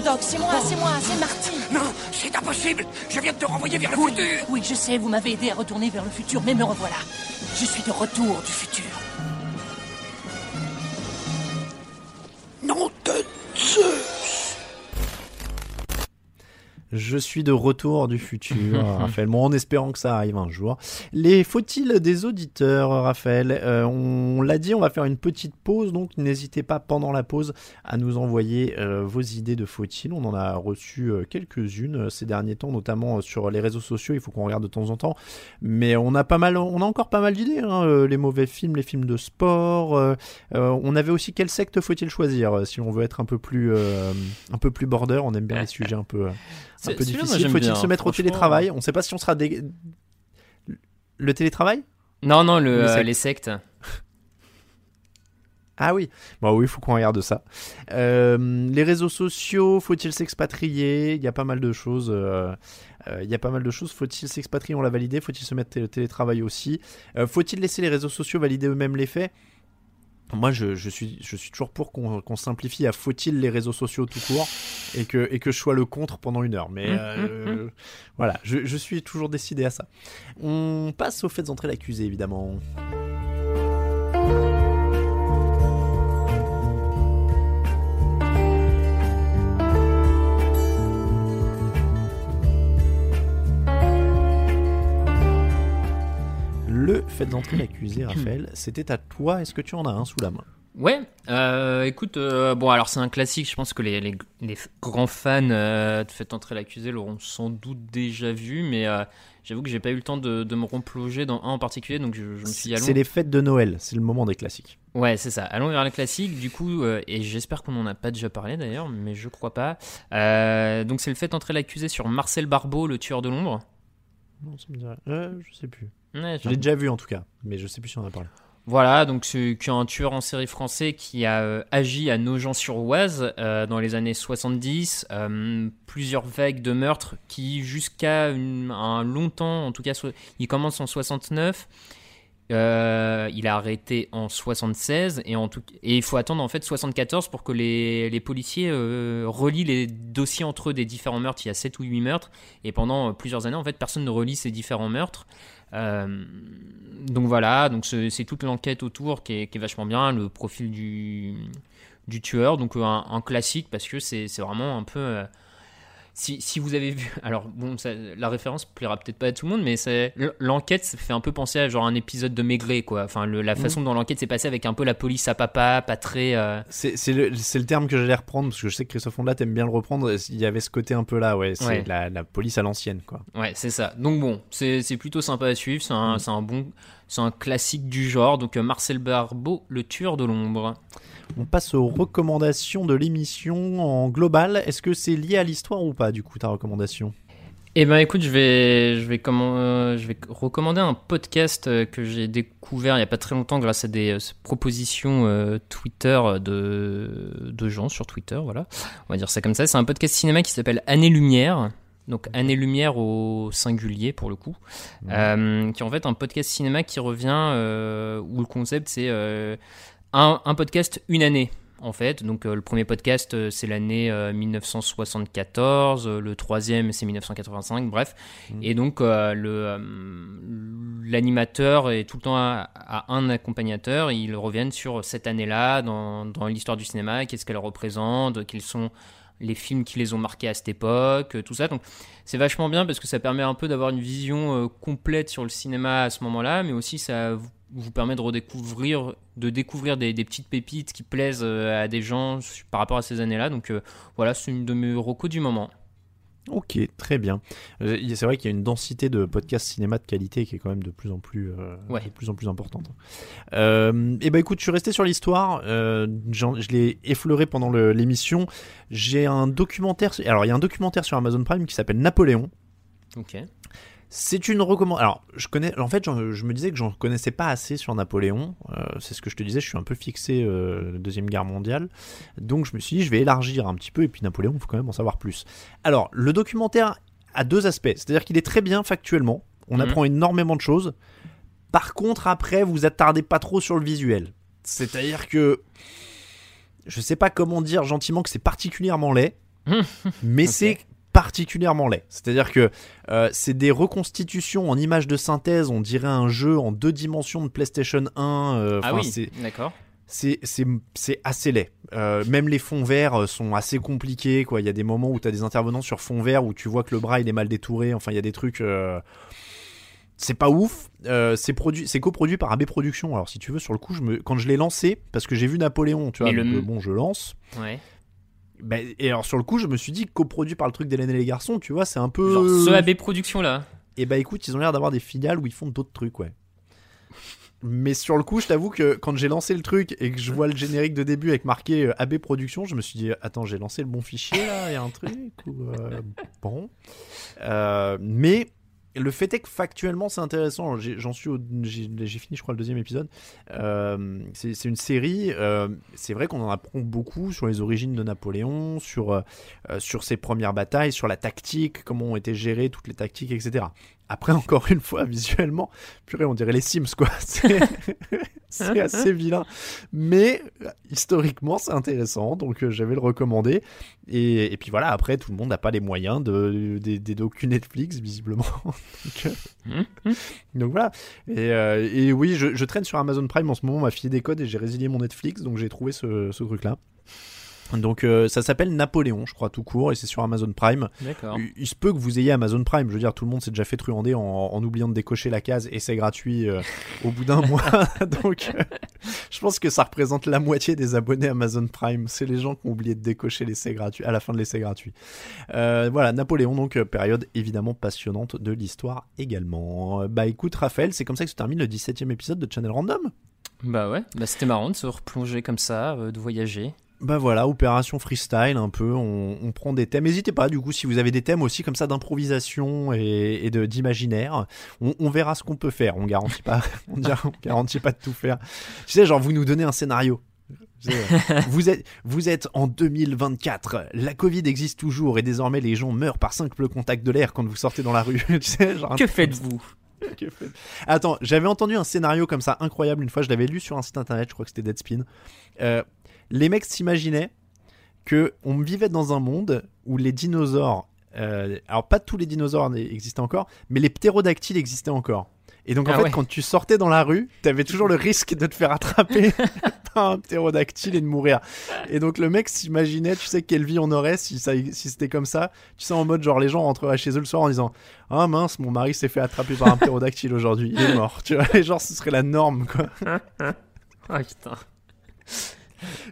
Doc, c'est moi, c'est moi, c'est Marty. Non, c'est impossible Je viens de te renvoyer vers le Oui, futur oui, je sais, vous m'avez aidé à retourner vers le futur, mais me revoilà. Je suis de retour du futur. Non de Zeus Je suis de retour du futur, Raphaël. Bon, en espérant que ça arrive un jour. Les faut-il des auditeurs, Raphaël Euh, On l'a dit, on va faire une petite pause, donc n'hésitez pas pendant la pause à nous envoyer euh, vos idées de faut-il. On en a reçu euh, quelques-unes ces derniers temps, notamment sur les réseaux sociaux. Il faut qu'on regarde de temps en temps, mais on a pas mal, on a encore pas mal d'idées. hein, les mauvais films, les films de sport. on avait aussi quelle secte faut-il choisir? Si on veut être un peu plus, un peu plus border. On aime bien les sujets un peu. Un C'est- peu difficile. Faut-il se mettre au télétravail? On ne sait pas si on sera dé... le télétravail? Non, non, le, Les euh, sectes. les sectes. Ah oui, bon oui, il faut qu'on regarde ça. Euh, les réseaux sociaux, faut-il s'expatrier? Il y a pas mal de choses. euh, euh, Il y a pas mal de choses. Faut-il s'expatrier? On l'a validé. Faut-il se mettre au télétravail aussi? Euh, Faut-il laisser les réseaux sociaux valider eux-mêmes les faits? Moi, je, je suis, je suis toujours pour qu'on simplifie à faut-il les réseaux sociaux tout court et que, et que je sois le contre pendant une heure. Mais Mmh, euh, voilà, je, je suis toujours décidé à ça. On passe au fait d'entrer l'accusé, évidemment. Le fait d'entrer l'accusé, Raphaël, c'était à toi. Est-ce que tu en as un sous la main? Ouais, euh, écoute, euh, bon alors c'est un classique, je pense que les, les- les grands fans euh, de Faites entrer l'accusé l'auront sans doute déjà vu, mais j'avoue que j'ai pas eu le temps de, de me replonger dans un en particulier, donc je, je me suis dit allons. C'est les fêtes de Noël, c'est le moment des classiques. Ouais, c'est ça, allons vers le classique, du coup, et j'espère qu'on en a pas déjà parlé d'ailleurs, mais je crois pas. Donc c'est le fait entrer l'accusé sur Marcel Barbeau, le tueur de l'ombre? Non, ça me dirait. Je sais plus. Ouais, Je l'ai déjà vu en tout cas, mais je sais plus si on en a parlé. Voilà, donc c'est un tueur en série français qui a euh, agi à Nogent-sur-Oise euh, dans les années 70, euh, plusieurs vagues de meurtres qui jusqu'à un longtemps, en tout cas, so- il commence en 69. euh, il a arrêté en 76 et, en tout, et il faut attendre en fait 74 pour que les, les policiers relient les dossiers entre eux des différents meurtres. Il y a 7 ou 8 meurtres et pendant plusieurs années en fait personne ne relie ces différents meurtres. Euh, donc voilà, donc c'est toute l'enquête autour qui est, vachement bien, le profil du, du tueur, donc euh, un, classique parce que c'est c'est vraiment un peu. Si, si vous avez vu, alors bon, ça- la référence plaira peut-être pas à tout le monde, mais c'est l'enquête ça fait un peu penser à genre un épisode de Maigret, quoi. Enfin, le- la façon dont l'enquête s'est passée avec un peu la police à papa, pas très. euh, C'est le, terme que j'allais reprendre parce que je sais que Christophe Ondelat aime bien le reprendre. Il y avait ce côté un peu là, ouais. C'est Ouais. la, la police à l'ancienne, quoi. Ouais, c'est ça. Donc bon, c'est plutôt sympa à suivre. C'est un, c'est un bon, c'est un classique du genre. Donc euh, Marcel Barbeau, le tueur de l'ombre. On passe aux recommandations de l'émission en global. Est-ce que c'est lié à l'histoire ou pas, du coup, ta recommandation? Eh ben écoute, je vais, je vais, comment, euh, je vais recommander un podcast euh, que j'ai découvert il y a pas très longtemps grâce à des euh, propositions Twitter de, de gens sur Twitter, voilà. On va dire ça comme ça. C'est un podcast cinéma qui s'appelle Année Lumière. Donc Année Lumière au singulier pour le coup, Euh, qui est en fait un podcast cinéma qui revient euh, où le concept c'est euh, un, un podcast une année en fait. Donc le premier podcast c'est l'année euh, 1974, euh, le troisième c'est 1985, bref. Et donc le l'animateur est tout le temps à, à un accompagnateur. Ils reviennent sur cette année-là dans, dans l'histoire du cinéma, qu'est-ce qu'elle représente, quels sont les films qui les ont marqués à cette époque, euh, tout ça. Donc c'est vachement bien parce que ça permet un peu d'avoir une vision euh, complète sur le cinéma à ce moment-là, mais aussi ça vous- permet de redécouvrir, de découvrir des, petites pépites qui plaisent euh, à des gens par rapport à ces années-là. Donc voilà, c'est une de mes recos du moment. Ok, très bien. Euh, C'est vrai qu'il y a une densité de podcasts cinéma de qualité qui est quand même de plus en plus, euh, Ouais. de plus en plus importante. Euh, et ben écoute, je suis resté sur l'histoire. euh, je l'ai effleuré pendant l'émission. J'ai un documentaire. Alors il y a un documentaire sur Amazon Prime qui s'appelle Napoléon. Ok. C'est une recommandation. Alors, je connais. En fait, je me disais que j'en connaissais pas assez sur Napoléon. Euh, c'est ce que je te disais. Je suis un peu fixé euh, deuxième guerre mondiale, donc je me suis dit je vais élargir un petit peu. Et puis Napoléon, il faut quand même en savoir plus. Alors, le documentaire a deux aspects. C'est-à-dire qu'il est très bien factuellement. On Mhm. apprend énormément de choses. Par contre, après, vous attardez pas trop sur le visuel. C'est-à-dire que je sais pas comment dire gentiment que c'est particulièrement laid. mais c'est particulièrement laid. C'est-à-dire que euh, c'est des reconstitutions en images de synthèse, on dirait un jeu en deux dimensions de PlayStation 1. euh, Ah oui, c'est- d'accord. c'est assez laid. Euh, même les fonds verts sont assez compliqués quoi. Il y a des moments où tu as des intervenants sur fond vert où tu vois que le bras il est mal détouré. Enfin, il y a des trucs. C'est pas ouf. Euh, c'est produit, c'est coproduit par AB Productions. Alors si tu veux, sur le coup, je me... quand je l'ai lancé, parce que j'ai vu Napoléon, tu vois, Mais le- donc, bon, je lance. Ouais. Bah, et alors sur le coup, je me suis dit coproduit par le truc d'Hélène et les garçons, tu vois, c'est un peu. Genre ce AB Productions là. Et bah écoute, ils ont l'air d'avoir des filiales où ils font d'autres trucs, ouais. Mais sur le coup, je t'avoue que quand j'ai lancé le truc et que je vois le générique de début avec marqué euh, AB Productions, je me suis dit attends, j'ai lancé le bon fichier là, il y a un truc ou euh, bon. Euh, mais le fait est que factuellement c'est intéressant. J'en suis, j'ai fini, je crois, le deuxième épisode. Euh, c'est une série. euh, c'est vrai qu'on en apprend beaucoup sur les origines de Napoléon, sur euh, sur ses premières batailles, sur la tactique, comment ont été gérées toutes les tactiques, etc. Après, encore une fois, visuellement, purée, on dirait les Sims, quoi. C'est assez vilain. Mais historiquement, c'est intéressant, donc euh, j'avais le recommandé. Et, et puis voilà, après, tout le monde n'a pas les moyens de, des, Netflix, visiblement. donc, euh, Hum, donc voilà. Et, euh, et oui, je, je traîne sur Amazon Prime en ce moment, on m'a filé des codes et j'ai résilié mon Netflix, donc j'ai trouvé ce, ce truc-là. Donc euh, ça s'appelle Napoléon, je crois tout court, et c'est sur Amazon Prime. Il, il se peut que vous ayez Amazon Prime. Je veux dire, tout le monde s'est déjà fait truander en, en oubliant de décocher la case et c'est gratuit euh, au bout d'un mois. Donc, euh, je pense que ça représente la moitié des abonnés Amazon Prime. C'est les gens qui ont oublié de décocher l'essai gratuit à la fin de l'essai gratuit. Voilà, Napoléon, donc période évidemment passionnante de l'histoire également. Bah écoute, Raphaël, c'est comme ça que se termine le 17 e épisode de Channel Random. Bah ouais, bah c'était marrant de se replonger comme ça, de voyager. Bah voilà, opération freestyle un peu, on, on prend des thèmes. N'hésitez pas, du coup, si vous avez des thèmes aussi comme ça d'improvisation et, et de d'imaginaire, on, on verra ce qu'on peut faire. On garantit pas, on, dira- on garantit pas de tout faire. Tu sais, genre vous nous donnez un scénario. Vous êtes, vous êtes en 2024, la Covid existe toujours et désormais les gens meurent par simple contact de l'air quand vous sortez dans la rue. Tu sais, genre Que faites-vous? Que fait- Attends, j'avais entendu un scénario comme ça incroyable une fois, je l'avais lu sur un site internet, je crois que c'était Deadspin. Euh, les mecs s'imaginaient que on vivait dans un monde où les dinosaures, euh, alors pas tous les dinosaures existaient encore, mais les ptérodactyles existaient encore. Et donc en Ah fait, ouais. quand tu sortais dans la rue, t'avais toujours le risque de te faire attraper par un ptérodactyle et de mourir. Et donc le mec s'imaginait, tu sais, quelle vie on aurait si, ça, si c'était comme ça. Tu sais, en mode genre les gens rentreraient chez eux le soir en disant Ah mince, mon mari s'est fait attraper par un ptérodactyle aujourd'hui, il est mort. Tu vois, et genre ce serait la norme quoi. Ah putain.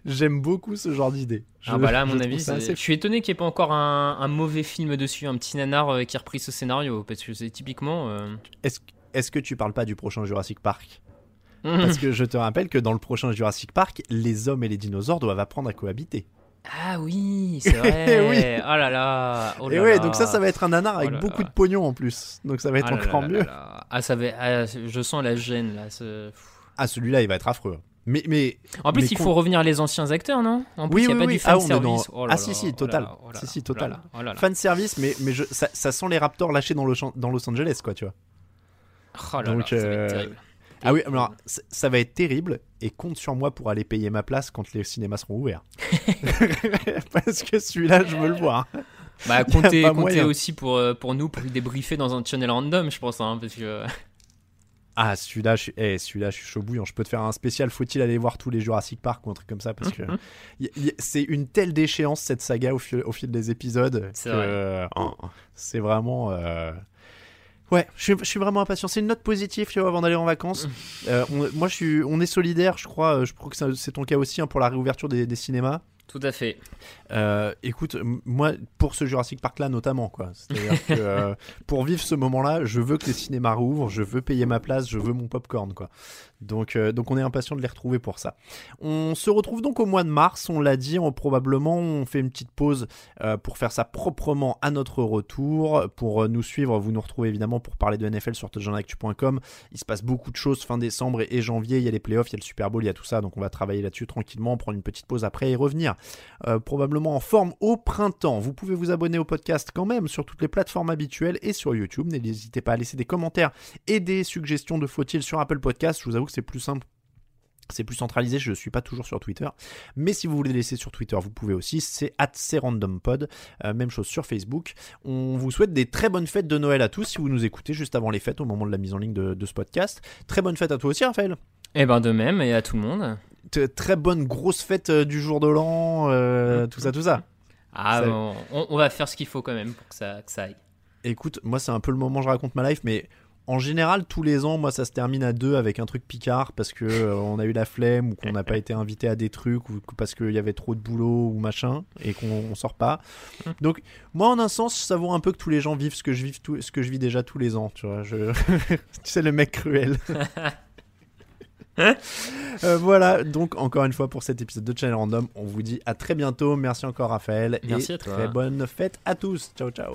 J'aime beaucoup ce genre d'idée. Je- Ah bah là, à je mon trouve avis, assez je suis étonné qu'il n'y ait pas encore un, un mauvais film dessus, un petit nanar euh, qui a repris ce scénario, parce que c'est typiquement... euh, Est-ce est-ce que tu parles pas du prochain Jurassic Park? Parce que je te rappelle que dans le prochain Jurassic Park, les hommes et les dinosaures doivent apprendre à cohabiter. Ah oui, c'est vrai. Oui. Oh là là. oh et là ouais, là. donc ça, ça va être un nanar avec Oh là beaucoup de pognon en plus. Donc ça va être Ah encore mieux. Ah, ça va... ah, je sens la gêne là. ce- Ah, celui-là, il va être affreux. Mais, mais En plus, Mais il con- faut revenir les anciens acteurs, non? En plus, Oui, il n'y a oui, pas oui. du Ah, fan on est dans- service. Oh là Ah, si, là, si, oh là total. là, oh là Si, là, si, oh là total. là, oh là là. fan service, mais, mais je, ça, ça sent les Raptors lâchés dans, le dans Los Angeles, quoi, tu vois. Oh là là, Donc, ça va être euh, terrible. Ah oui, alors ça, ça va être terrible et compte sur moi pour aller payer ma place quand les cinémas seront ouverts. Parce que celui-là, je veux le voir. Bah, comptez, comptez aussi pour, euh, pour nous, pour le débriefer dans un channel random, je pense, hein, parce que... Ah, celui-là, je suis, eh, celui-là, je suis chaud bouillant. Je peux te faire un spécial. Faut-il aller voir tous les Jurassic Park ou un truc comme ça Parce que y- y- c'est une telle déchéance cette saga au fil, au fil des épisodes. C'est que, vrai. euh, oh, c'est vraiment. euh, Ouais, je suis, je suis vraiment impatient. C'est une note positive, tu vois, avant d'aller en vacances. Euh, on- moi, je suis, on est solidaire, je crois. euh, Je crois que c'est ton cas aussi hein, pour la réouverture des, des cinémas. Tout à fait. Euh, écoute, moi, pour ce Jurassic Park là notamment, quoi. C'est-à-dire que euh, pour vivre ce moment-là, je veux que les cinémas rouvrent, je veux payer ma place, je veux mon popcorn, quoi. Donc, euh, donc on est impatient de les retrouver pour ça. On se retrouve donc au mois de mars, on l'a dit, on, probablement on fait une petite pause pour faire ça proprement à notre retour. Pour nous suivre, vous nous retrouvez évidemment pour parler de NFL sur touchdownactu.com. Il se passe beaucoup de choses fin décembre et, janvier, il y a les playoffs, il y a le Super Bowl, il y a tout ça, donc on va travailler là-dessus tranquillement, prendre une petite pause après et revenir euh, en forme au printemps. Vous pouvez vous abonner au podcast quand même sur toutes les plateformes habituelles et sur YouTube. N'hésitez pas à laisser des commentaires et des suggestions de faut-il sur Apple Podcast. Je vous avoue que c'est plus simple C'est plus centralisé, je ne suis pas toujours sur Twitter. Mais si vous voulez laisser sur Twitter, vous pouvez aussi. C'est at randompod. Euh, même chose sur Facebook. On vous souhaite des très bonnes fêtes de Noël à tous si vous nous écoutez juste avant les fêtes, au moment de la mise en ligne de, de ce podcast. Très bonne fête à toi aussi, Raphaël. Eh ben de même et à tout le monde. Très bonne grosse fête euh, du jour de l'an, euh, tout ça, tout ça. Ah, Ça- bon, on, on va faire ce qu'il faut quand même pour que ça, que ça aille. Écoute, moi c'est un peu le moment où je raconte ma life, mais en général tous les ans, moi ça se termine à deux avec un truc picard parce que euh, on a eu la flemme ou qu'on n'a pas été invité à des trucs ou parce qu'il y avait trop de boulot ou machin et qu'on on sort pas. Donc moi en un sens, ça vaut un peu que tous les gens vivent ce que je tout, ce que je vis déjà tous les ans. Tu vois, je... tu sais le mec cruel. Euh, voilà, donc encore une fois pour cet épisode de Channel Random, on vous dit à très bientôt. Merci encore Raphaël Merci et à toi. très bonne fête à tous. Ciao ciao.